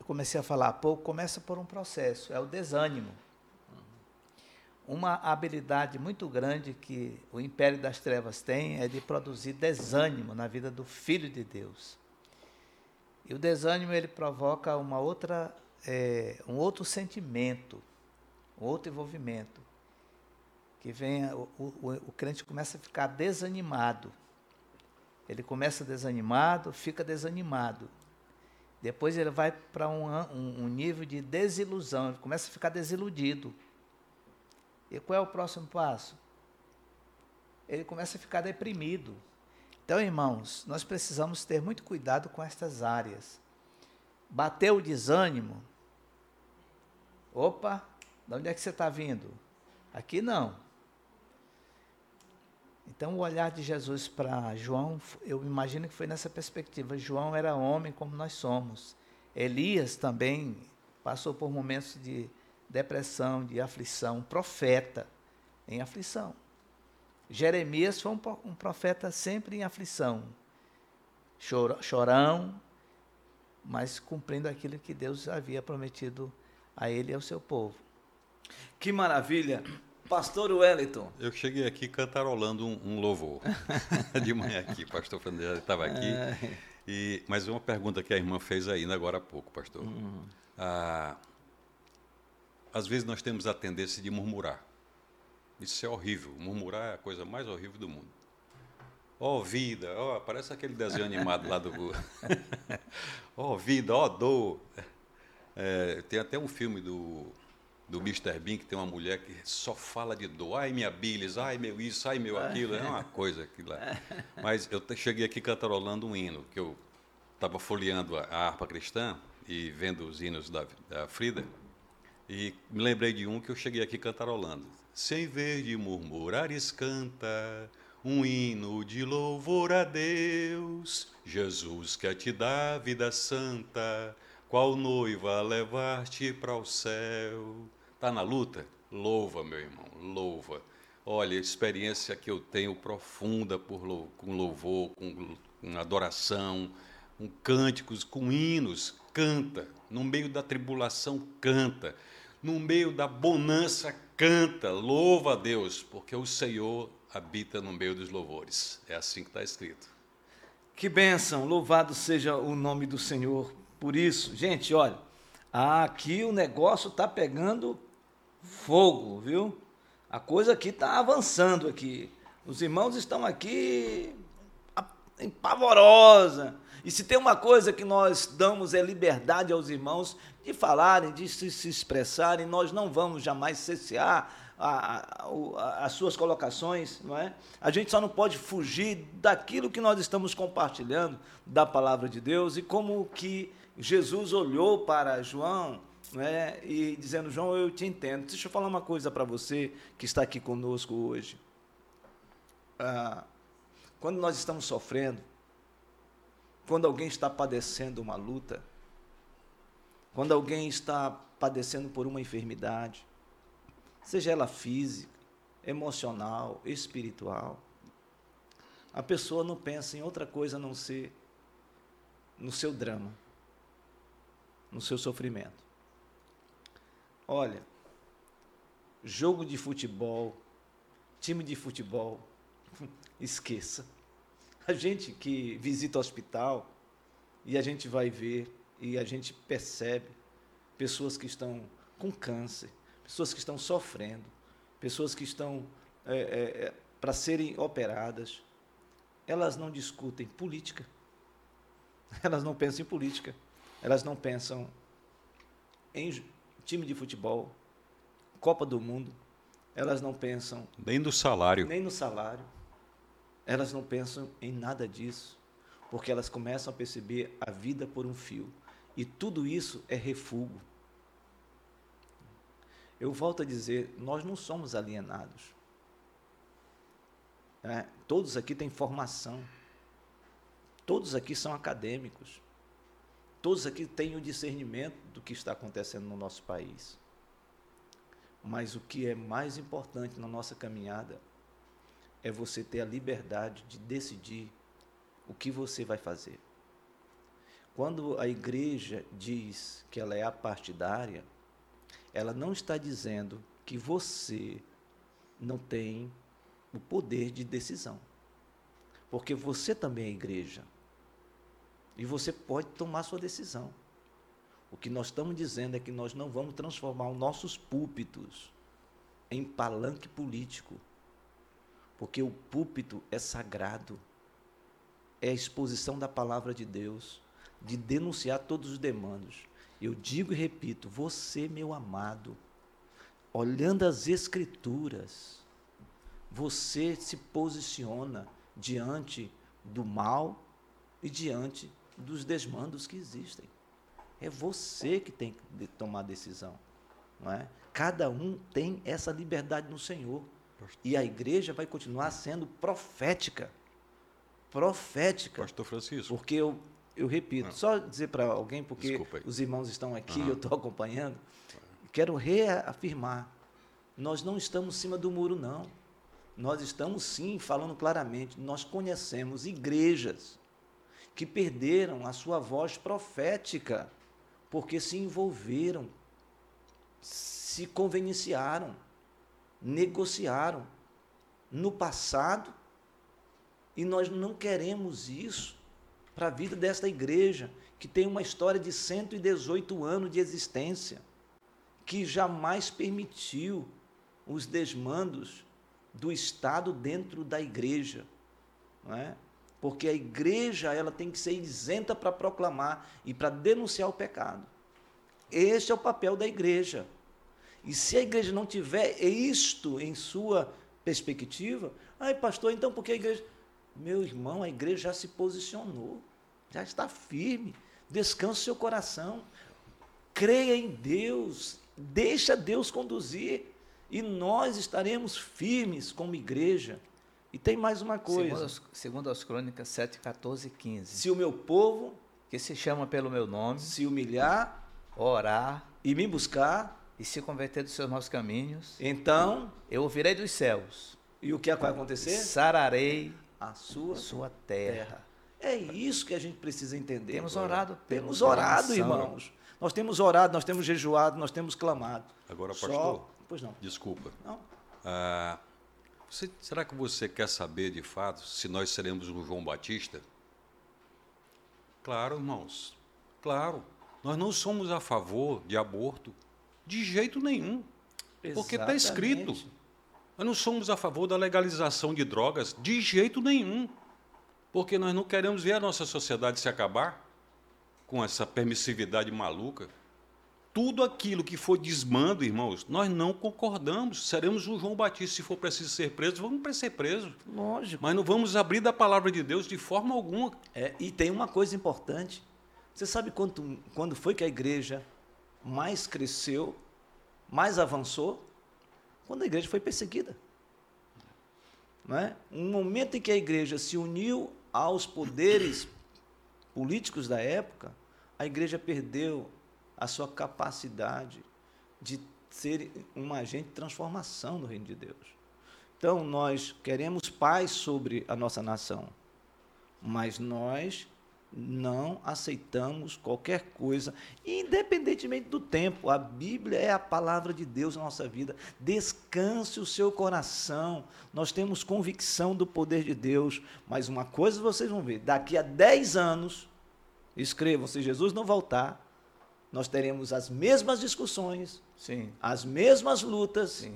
Speaker 3: eu comecei a falar há pouco, começa por um processo, é o desânimo. Uma habilidade muito grande que o império das trevas tem é de produzir desânimo na vida do filho de Deus. E o desânimo ele provoca uma outra, eh, um outro sentimento, um outro envolvimento, que vem o, o, o crente começa a ficar desanimado. Ele começa desanimado, fica desanimado. Depois ele vai para um, um, um nível de desilusão, ele começa a ficar desiludido. E qual é o próximo passo? Ele começa a ficar deprimido. Então, irmãos, nós precisamos ter muito cuidado com estas áreas. Bateu o desânimo. Opa, de onde é que você está vindo? Aqui não. Então, o olhar de Jesus para João, eu imagino que foi nessa perspectiva. João era homem como nós somos. Elias também passou por momentos de depressão, de aflição, profeta em aflição. Jeremias foi um, profeta sempre em aflição, Chor- chorão, mas cumprindo aquilo que Deus havia prometido a ele e ao seu povo.
Speaker 1: Que maravilha. Pastor Wellington.
Speaker 2: Eu cheguei aqui cantarolando um, um louvor. De manhã aqui, pastor Fernando estava aqui. E, mas uma pergunta que a irmã fez ainda agora há pouco, pastor. Ah, às vezes nós temos a tendência de murmurar. Isso é horrível. Murmurar é a coisa mais horrível do mundo. Ó vida, ó, parece aquele desenho animado lá do. Ó vida, ó dor. É, tem até um filme do, do Mr. Bean que tem uma mulher que só fala de dor. Ai, minha bilis, ai, meu isso, ai, meu aquilo. É uma coisa aquilo lá. Mas eu cheguei aqui cantarolando um hino, que eu estava folheando a, a harpa cristã e vendo os hinos da, da Frida, e me lembrei de um que eu cheguei aqui cantarolando. Sem vez de murmurares canta um hino de louvor a Deus. Jesus quer te dar vida santa, qual noiva levar-te para o céu. Tá na luta? Louva, meu irmão, louva. Olha, experiência que eu tenho profunda por, com louvor, com, com adoração, com cânticos, com hinos, canta. No meio da tribulação, canta. No meio da bonança, canta. Louva a Deus, porque o Senhor habita no meio dos louvores. É assim que está escrito.
Speaker 1: Que bênção, louvado seja o nome do Senhor por isso. Gente, olha, aqui o negócio está pegando fogo, viu? A coisa aqui está avançando aqui. Os irmãos estão aqui em pavorosa. E se tem uma coisa que nós damos é liberdade aos irmãos de falarem, de se, se expressarem, nós não vamos jamais cessear a, a, as suas colocações, não é? A gente só não pode fugir daquilo que nós estamos compartilhando da palavra de Deus e como que Jesus olhou para João, não é? E dizendo, João, eu te entendo. Deixa eu falar uma coisa para você que está aqui conosco hoje. Ah, quando nós estamos sofrendo, quando alguém está padecendo uma luta, quando alguém está padecendo por uma enfermidade, seja ela física, emocional, espiritual, a pessoa não pensa em outra coisa a não ser no seu drama, no seu sofrimento. Olha, jogo de futebol, time de futebol, esqueça. A gente que visita o hospital e a gente vai ver e a gente percebe pessoas que estão com câncer, pessoas que estão sofrendo, pessoas que estão é, é, é, para serem operadas, elas não discutem política, elas não pensam em política, elas não pensam em time de futebol, Copa do Mundo, elas não pensam
Speaker 2: nem no salário,
Speaker 1: nem no salário, elas não pensam em nada disso, porque elas começam a perceber a vida por um fio, e tudo isso é refúgio eu volto a dizer, nós não somos alienados. É, todos aqui têm formação. Todos aqui são acadêmicos. Todos aqui têm o discernimento do que está acontecendo no nosso país. Mas o que é mais importante na nossa caminhada é você ter a liberdade de decidir o que você vai fazer. Quando a igreja diz que ela é apartidária, ela não está dizendo que você não tem o poder de decisão. Porque você também é igreja. E você pode tomar sua decisão. O que nós estamos dizendo é que nós não vamos transformar os nossos púlpitos em palanque político. Porque o púlpito é sagrado. É a exposição da palavra de Deus, de denunciar todos os demandos. Eu digo e repito, você, meu amado, olhando as Escrituras, você se posiciona diante do mal e diante dos desmandos que existem. É você que tem que tomar decisão. Não é? Cada um tem essa liberdade no Senhor. E a igreja vai continuar sendo profética. Profética.
Speaker 2: Pastor Francisco.
Speaker 1: Porque eu eu repito, não. só dizer para alguém, porque os irmãos estão aqui, uhum. eu estou acompanhando, quero reafirmar, nós não estamos em cima do muro, não. Nós estamos sim falando claramente, nós conhecemos igrejas que perderam a sua voz profética, porque se envolveram, se convenciaram, negociaram no passado, e nós não queremos isso para a vida desta igreja, que tem uma história de 118 anos de existência, que jamais permitiu os desmandos do Estado dentro da igreja. Não é? Porque a igreja ela tem que ser isenta para proclamar e para denunciar o pecado. Este é o papel da igreja. E se a igreja não tiver isto em sua perspectiva, ai pastor, então por que a igreja meu irmão, a igreja já se posicionou, já está firme, Descanse o seu coração. Creia em Deus. Deixa Deus conduzir. E nós estaremos firmes como igreja. E tem mais uma coisa.
Speaker 3: Segundo as, segundo as Crônicas 7, 14 e 15.
Speaker 1: Se o meu povo
Speaker 3: Que se chama pelo meu nome,
Speaker 1: se humilhar
Speaker 3: orar
Speaker 1: e me buscar,
Speaker 3: e se converter dos seus maus caminhos,
Speaker 1: então,
Speaker 3: eu ouvirei dos céus,
Speaker 1: e o que é vai acontecer?
Speaker 3: sararei
Speaker 1: A sua
Speaker 3: sua terra.
Speaker 1: terra. É isso que a gente precisa entender.
Speaker 3: Temos
Speaker 1: agora.
Speaker 3: orado
Speaker 1: Temos orado,
Speaker 3: nação.
Speaker 1: irmãos. Nós temos orado, nós temos jejuado, nós temos clamado.
Speaker 2: Agora,
Speaker 1: Só-
Speaker 2: pastor,
Speaker 1: Pois não.
Speaker 2: desculpa.
Speaker 1: Não.
Speaker 2: Ah, você- será que você quer saber de fato se nós seremos um João Batista? Claro, irmãos. Claro. Nós não somos a favor de aborto de jeito nenhum. Porque está escrito.
Speaker 1: Exatamente.
Speaker 2: Nós não somos a favor da legalização de drogas de jeito nenhum. Porque nós não queremos ver a nossa sociedade se acabar com essa permissividade maluca. Tudo aquilo que for desmando, irmãos, nós não concordamos. Seremos um João Batista. Se for preciso ser preso, vamos para ser preso.
Speaker 1: Lógico.
Speaker 2: Mas não vamos abrir da palavra de Deus de forma alguma.
Speaker 1: É, e tem uma coisa importante. Você sabe quanto, quando foi que a igreja mais cresceu, mais avançou? Quando a igreja foi perseguida. Não é? Um momento em que a igreja se uniu aos poderes políticos da época, a igreja perdeu a sua capacidade de ser um agente de transformação no reino de Deus. Então, nós queremos paz sobre a nossa nação, mas nós não aceitamos qualquer coisa, independentemente do tempo. A Bíblia é a palavra de Deus na nossa vida. Descanse o seu coração. Nós temos convicção do poder de Deus, mas uma coisa vocês vão ver: daqui a 10 anos, escrevam, se Jesus não voltar, nós teremos as mesmas discussões,
Speaker 3: Sim,
Speaker 1: as mesmas lutas,
Speaker 3: sim.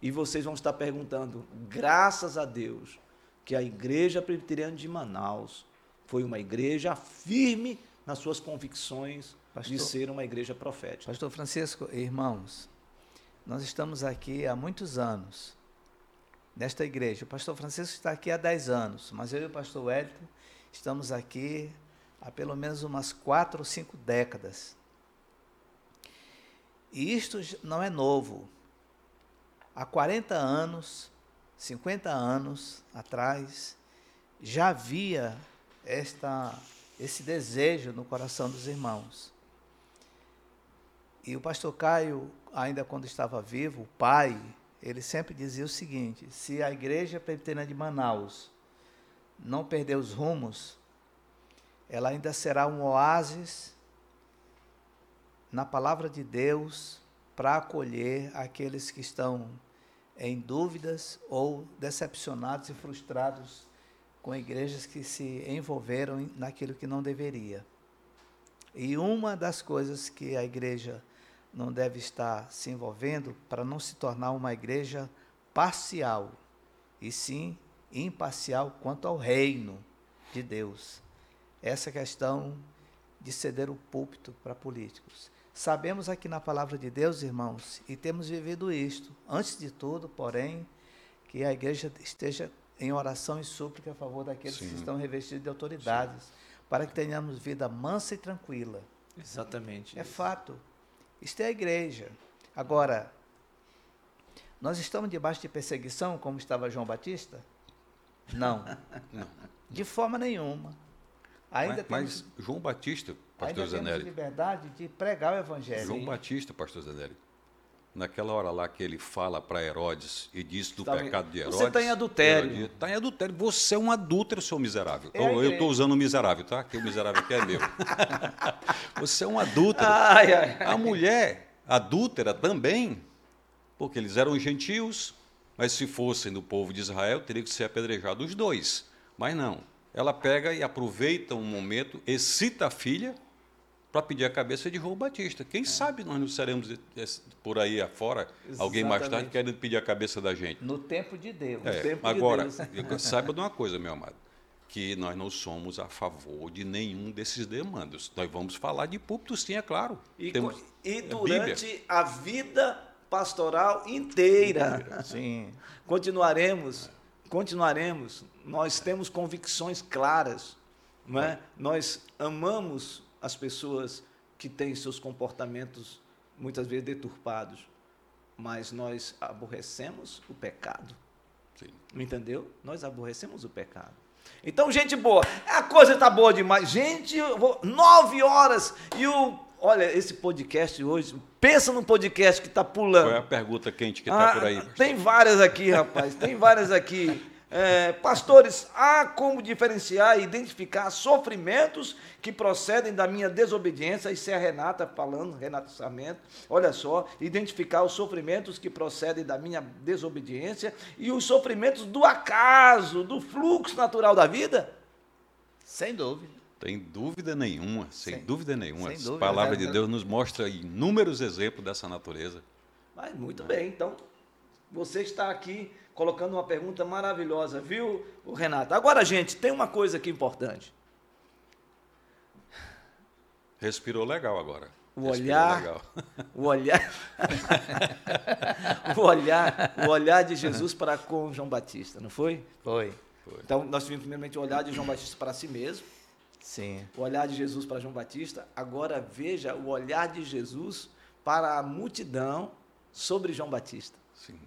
Speaker 1: e vocês vão estar perguntando, graças a Deus, que a Igreja Presbiteriana de Manaus foi uma igreja firme nas suas convicções de
Speaker 3: Pastor.
Speaker 1: ser uma igreja profética.
Speaker 3: Pastor Francisco, irmãos, nós estamos aqui há muitos anos, nesta igreja. O pastor Francisco está aqui há 10 anos, mas eu e o pastor Wellington estamos aqui há pelo menos umas quatro ou cinco décadas. E isto não é novo. Há 40 anos, 50 anos atrás, já havia esta, esse desejo no coração dos irmãos. E o pastor Caio, ainda quando estava vivo, o pai, ele sempre dizia o seguinte: se a igreja presbiteriana de Manaus não perder os rumos, ela ainda será um oásis na palavra de Deus para acolher aqueles que estão em dúvidas ou decepcionados e frustrados com igrejas que se envolveram naquilo que não deveria. E uma das coisas que a igreja não deve estar se envolvendo para não se tornar uma igreja parcial, e sim imparcial quanto ao reino de Deus. Essa questão de ceder o púlpito para políticos. Sabemos aqui na palavra de Deus, irmãos, e temos vivido isto. Antes de tudo, porém, que a igreja esteja em oração e súplica a favor daqueles que
Speaker 2: Sim.
Speaker 3: estão revestidos de autoridades, para que tenhamos vida mansa e tranquila.
Speaker 1: Exatamente.
Speaker 3: É fato. Isto é a igreja. Agora, nós estamos debaixo de perseguição, como estava João Batista? Não.
Speaker 2: Não.
Speaker 3: De forma nenhuma. Ainda
Speaker 2: mas,
Speaker 3: temos,
Speaker 2: mas João Batista, pastor
Speaker 3: ainda temos
Speaker 2: Zanelli,
Speaker 3: liberdade de pregar o evangelho.
Speaker 2: João Batista, pastor Zanelli, naquela hora lá que ele fala para Herodes e diz do pecado de Herodes.
Speaker 1: Você está em adultério.
Speaker 2: Está em adultério. Você é um adúltero, seu miserável.
Speaker 3: É
Speaker 2: eu estou usando o miserável, tá? Que o miserável aqui é meu. Você é um adúltero.
Speaker 1: Ai, ai, ai.
Speaker 2: A mulher adúltera também, porque eles eram gentios, mas se fossem do povo de Israel, teria que ser apedrejado os dois. Mas não. Ela pega e aproveita um momento, excita a filha para pedir a cabeça de João Batista. Quem sabe nós não seremos por aí afora, alguém mais tarde
Speaker 1: Exatamente.
Speaker 2: querendo pedir a cabeça da gente.
Speaker 3: No tempo de Deus.
Speaker 2: É,
Speaker 1: tempo de
Speaker 2: agora,
Speaker 1: Deus.
Speaker 2: eu- saiba de uma coisa, meu amado, que nós não somos a favor de nenhum desses demandos. Nós vamos falar de púlpito, sim, é claro.
Speaker 1: E,
Speaker 2: Temos
Speaker 1: e
Speaker 2: a
Speaker 1: durante a vida pastoral inteira,
Speaker 3: Sim.
Speaker 1: continuaremos, continuaremos. Nós temos convicções claras, não é? Nós amamos as pessoas que têm seus comportamentos muitas vezes deturpados, mas nós aborrecemos o pecado.
Speaker 2: Sim.
Speaker 1: Entendeu? Nós aborrecemos o pecado. Então, gente boa, a coisa tá boa demais. Gente, vou- nove horas e o. Olha, esse podcast hoje, pensa num podcast que tá pulando.
Speaker 2: Qual é a pergunta quente que está
Speaker 1: Ah,
Speaker 2: por aí?
Speaker 1: Tem várias aqui, rapaz. Tem várias aqui. É, pastores, há como diferenciar e identificar sofrimentos que procedem da minha desobediência. Isso é a Renata falando, Renata Sarmento. Olha só, identificar os sofrimentos que procedem da minha desobediência e os sofrimentos do acaso, do fluxo natural da vida.
Speaker 3: Sem dúvida.
Speaker 2: Tem dúvida nenhuma, sem,
Speaker 3: Sem-
Speaker 2: dúvida nenhuma.
Speaker 3: sem
Speaker 2: a palavra
Speaker 3: né?
Speaker 2: de Deus nos mostra inúmeros exemplos dessa natureza.
Speaker 1: Mas muito bem, então você está aqui colocando uma pergunta maravilhosa, viu, o Renato? Agora, gente, tem uma coisa aqui importante.
Speaker 2: Respirou legal agora.
Speaker 1: O
Speaker 2: Respirou
Speaker 1: olhar-
Speaker 2: legal.
Speaker 1: O olhar, o olhar, o olhar de Jesus para com João Batista, não foi?
Speaker 3: Foi.
Speaker 1: Então nós tivemos primeiramente o olhar de João Batista para si mesmo,
Speaker 3: Sim.
Speaker 1: o olhar de Jesus para João Batista. Agora veja o olhar de Jesus para a multidão sobre João Batista.
Speaker 2: Sim.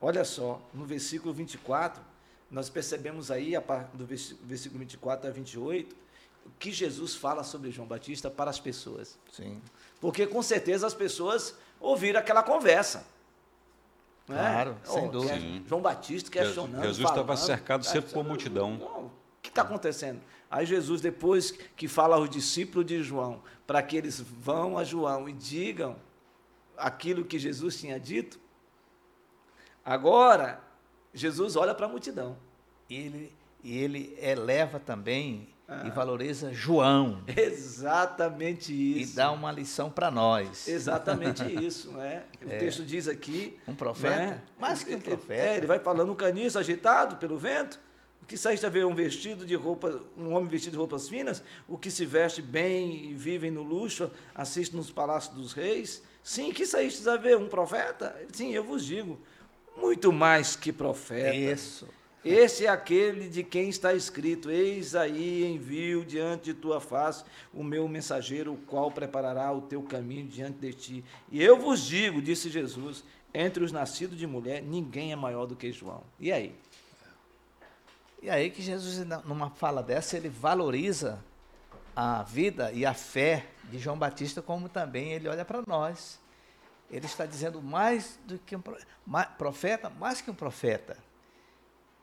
Speaker 1: Olha só, no versículo 24, nós percebemos aí, do vers- versículo 24 a 28, o que Jesus fala sobre João Batista para as pessoas.
Speaker 3: Sim.
Speaker 1: Porque com certeza as pessoas ouviram aquela conversa. né?
Speaker 3: Claro, sem
Speaker 1: Oh,
Speaker 3: dúvida.
Speaker 1: é. João Batista questionando.
Speaker 2: Jesus estava
Speaker 1: falando.
Speaker 2: cercado sempre
Speaker 1: É,
Speaker 2: por multidão.
Speaker 1: não, O que está acontecendo? Aí Jesus, depois que fala aos discípulos de João, para que eles vão a João e digam aquilo que Jesus tinha dito, agora Jesus olha para a multidão.
Speaker 3: E ele, e ele eleva também
Speaker 1: Ah.
Speaker 3: e valoriza João.
Speaker 1: Exatamente
Speaker 3: E
Speaker 1: isso.
Speaker 3: dá uma lição para nós.
Speaker 1: Exatamente isso, né? O
Speaker 3: É.
Speaker 1: texto diz aqui.
Speaker 3: Um profeta?
Speaker 1: né?
Speaker 3: Mais que um
Speaker 1: Ele-
Speaker 3: profeta.
Speaker 1: É, ele vai falando um caniço agitado pelo vento. O que saíste a ver um vestido de roupa, um homem vestido de roupas finas, o que se veste bem e vivem no luxo, assiste nos palácios dos reis. Sim, que saíste a ver um profeta? Sim, eu vos digo, muito mais que profeta.
Speaker 3: Isso.
Speaker 1: Esse é aquele de quem está escrito: Eis aí envio diante de tua face o meu mensageiro, o qual preparará o teu caminho diante de ti. E eu vos digo, disse Jesus, entre os nascidos de mulher, ninguém é maior do que João. E aí?
Speaker 3: E aí que Jesus, numa fala dessa, ele valoriza a vida e a fé de João Batista, como também ele olha para nós. Ele está dizendo mais do que um profeta, mais que um profeta.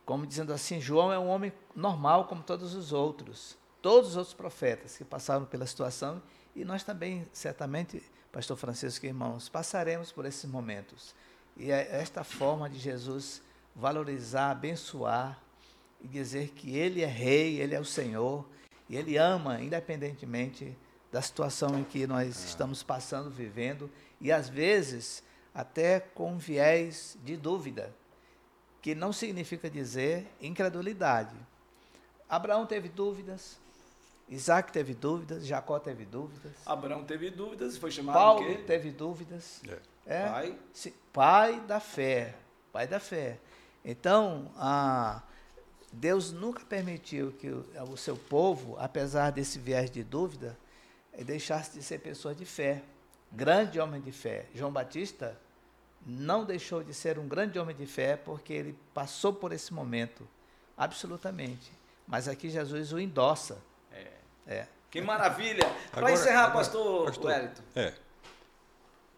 Speaker 3: Como dizendo assim, João é um homem normal como todos os outros. Todos os outros profetas que passaram pela situação e nós também, certamente, pastor Francisco e irmãos, passaremos por esses momentos. E é esta forma de Jesus valorizar, abençoar e dizer que ele é rei, ele é o Senhor e ele ama independentemente da situação em que nós estamos passando, vivendo e às vezes até com viés de dúvida, que não significa dizer incredulidade. Abraão teve dúvidas, Isaac teve dúvidas, Jacó teve dúvidas,
Speaker 1: Abraão teve dúvidas e foi chamado
Speaker 3: Paulo teve dúvidas.
Speaker 2: É.
Speaker 3: É,
Speaker 1: Pai.
Speaker 3: se- pai da fé, pai da fé. Então, ah, Deus nunca permitiu que o, o seu povo, apesar desse viés de dúvida, eh, deixasse de ser pessoas de fé, grande homem de fé. João Batista não deixou de ser um grande homem de fé porque ele passou por esse momento, absolutamente. Mas aqui Jesus o endossa. É.
Speaker 1: Que maravilha! Para encerrar,
Speaker 2: agora,
Speaker 1: pastor,
Speaker 2: pastor,
Speaker 1: Wellington.
Speaker 2: É.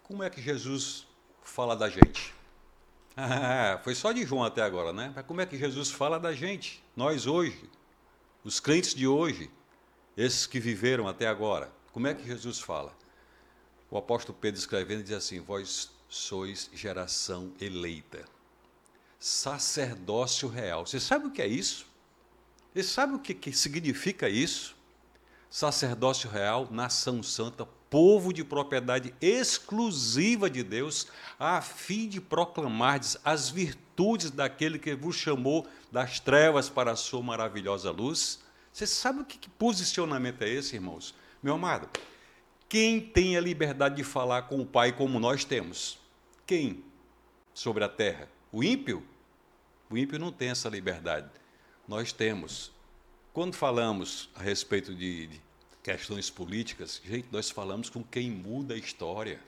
Speaker 2: Como é que Jesus fala da gente? Ah, foi só de João até agora, né? Mas como é que Jesus fala da gente? Nós hoje, os crentes de hoje, esses que viveram até agora, como é que Jesus fala? O apóstolo Pedro escrevendo diz assim: Vós sois geração eleita, sacerdócio real. Você sabe o que é isso? Você sabe o que, que significa isso? Sacerdócio real, nação santa, povo de propriedade exclusiva de Deus, a fim de proclamar as virtudes daquele que vos chamou das trevas para a sua maravilhosa luz. Você sabe o que, que posicionamento é esse, irmãos? Meu amado, quem tem a liberdade de falar com o Pai como nós temos? Quem? Sobre a terra? O ímpio? O ímpio não tem essa liberdade. Nós temos. Quando falamos a respeito de, de, questões políticas, gente, nós falamos com quem muda a história.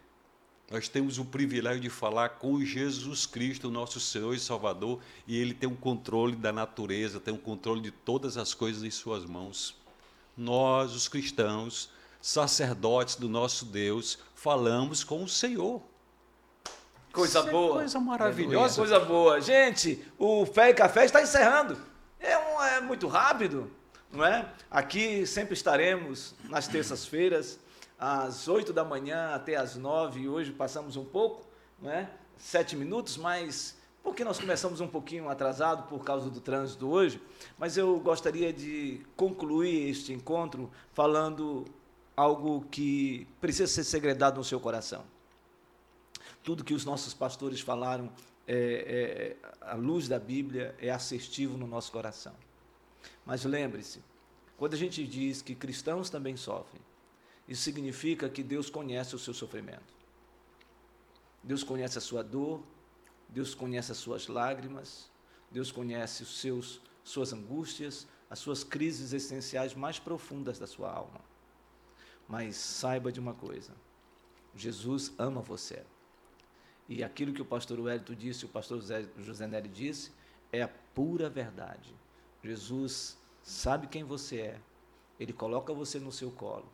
Speaker 2: Nós temos o privilégio de falar com Jesus Cristo, nosso Senhor e Salvador, e Ele tem o um controle da natureza, tem o um controle de todas as coisas em Suas mãos. Nós, os cristãos, sacerdotes do nosso Deus, falamos com o Senhor.
Speaker 1: Coisa
Speaker 2: Isso é
Speaker 1: boa.
Speaker 2: coisa maravilhosa.
Speaker 1: Coisa boa. Gente, o Fé e Café está encerrando. É, um, é muito rápido, não é? Aqui sempre estaremos nas terças-feiras, às 8 da manhã até às 9. Hoje passamos um pouco, não é? Sete minutos, mas porque nós começamos um pouquinho atrasado por causa do trânsito hoje, mas eu gostaria de concluir este encontro falando algo que precisa ser segredado no seu coração. Tudo que os nossos pastores falaram é, é, à luz da Bíblia é assertivo no nosso coração. Mas lembre-se, quando a gente diz que cristãos também sofrem, isso significa que Deus conhece o seu sofrimento. Deus conhece a sua dor, Deus conhece as suas lágrimas, Deus conhece os seus suas angústias, as suas crises existenciais mais profundas da sua alma. Mas saiba de uma coisa: Jesus ama você. E aquilo que o pastor Wellington disse, o pastor José Nery disse, é a pura verdade. Jesus sabe quem você é, ele coloca você no seu colo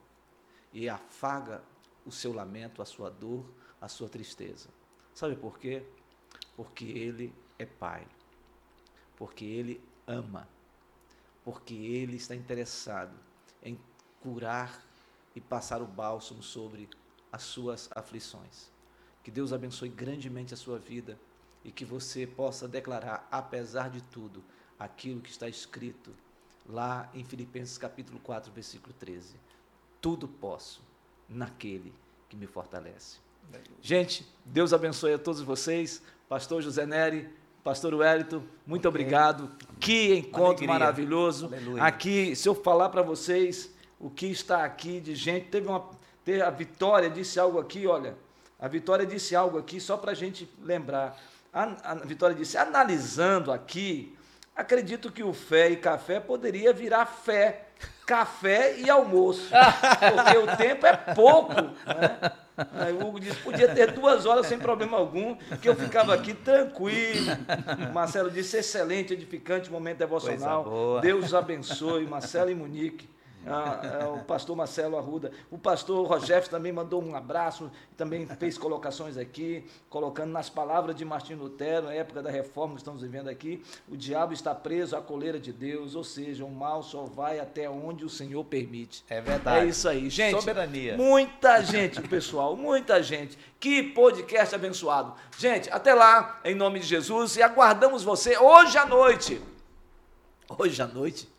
Speaker 1: e afaga o seu lamento, a sua dor, a sua tristeza. Sabe por quê? Porque ele é Pai, porque ele ama, porque ele está interessado em curar e passar o bálsamo sobre as suas aflições. Que Deus abençoe grandemente a sua vida e que você possa declarar, apesar de tudo, aquilo que está escrito lá em Filipenses capítulo 4, versículo 13. Tudo posso naquele que me fortalece. Gente, Deus abençoe a todos vocês. Pastor José Neri, Pastor Wellington, muito okay. obrigado. Que encontro Alegria. maravilhoso. Aleluia. Aqui, se eu falar para vocês o que está aqui de gente, teve uma. Teve a Vitória disse algo aqui, olha. A Vitória disse algo aqui, só para a gente lembrar. A, a Vitória disse: analisando aqui, acredito que o fé e café poderia virar fé, café e almoço. Porque o tempo é pouco. Né? Aí o Hugo disse, podia ter duas horas sem problema algum, que eu ficava aqui tranquilo. Marcelo disse, excelente, edificante momento devocional. Deus abençoe, Marcelo e Monique ah, é o pastor Marcelo Arruda. O pastor Rogério também mandou um abraço, também fez colocações aqui, colocando nas palavras de Martim Lutero, na época da reforma que estamos vivendo aqui, o diabo está preso à coleira de Deus, ou seja, o mal só vai até onde o Senhor permite.
Speaker 3: É verdade.
Speaker 1: É isso aí, gente.
Speaker 3: Soberania.
Speaker 1: Muita gente, pessoal, muita gente. Que podcast abençoado. Gente, até lá, em nome de Jesus, e aguardamos você hoje à noite. Hoje à noite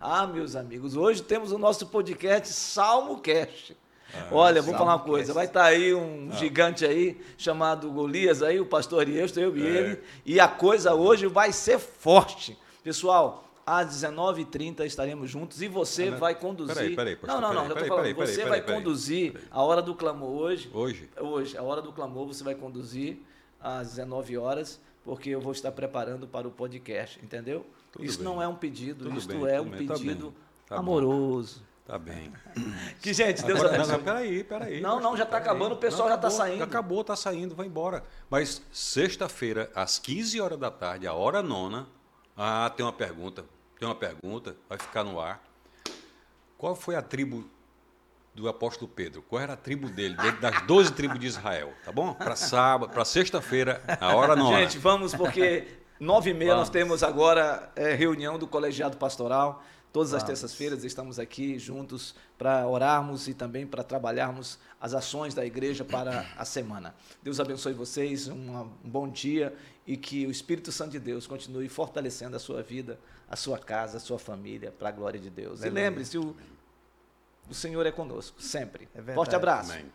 Speaker 1: ah, meus amigos, hoje temos o nosso podcast Salmo Cast. Ah, Olha, vou falar uma coisa, vai estar tá aí um ah. gigante aí, chamado Golias aí, o pastor Ariesto, eu e é. ele, e a coisa hoje vai ser forte. Pessoal, às 19h30 estaremos juntos e você ah, vai conduzir. Peraí,
Speaker 2: peraí,
Speaker 1: pastor, Não, não, não,
Speaker 2: peraí,
Speaker 1: eu tô
Speaker 2: falando.
Speaker 1: Peraí, você vai conduzir a hora do clamor hoje.
Speaker 2: Hoje?
Speaker 1: Hoje, a hora do clamor você vai conduzir às 19 horas, porque eu vou estar preparando para o podcast, entendeu? Tudo Isso bem. não é um pedido, tudo isto bem, é um bem. Tá pedido tá tá amoroso.
Speaker 2: Tá bem.
Speaker 1: Que, gente, Deus
Speaker 2: Agora,
Speaker 1: abençoe.
Speaker 2: Não, peraí, peraí.
Speaker 1: Não, não, já está acabando, o pessoal não, já está saindo.
Speaker 2: Acabou, está saindo, vai embora. Mas sexta-feira, às 15 horas da tarde, a hora nona. Ah, tem uma pergunta. Tem uma pergunta, vai ficar no ar. Qual foi a tribo do apóstolo Pedro? Qual era a tribo dele, das 12 tribos de Israel? Tá bom? Para sábado, para sexta-feira, a hora nona.
Speaker 1: Gente, vamos, porque Nove e meia Vamos. nós temos agora é, reunião do colegiado pastoral. Todas as terças-feiras estamos aqui juntos para orarmos e também para trabalharmos as ações da igreja para a semana. Deus abençoe vocês, um, um bom dia e que o Espírito Santo de Deus continue fortalecendo a sua vida, a sua casa, a sua família, para a glória de Deus. E lembre-se, o, o Senhor é conosco, sempre. É Forte abraço. Amém.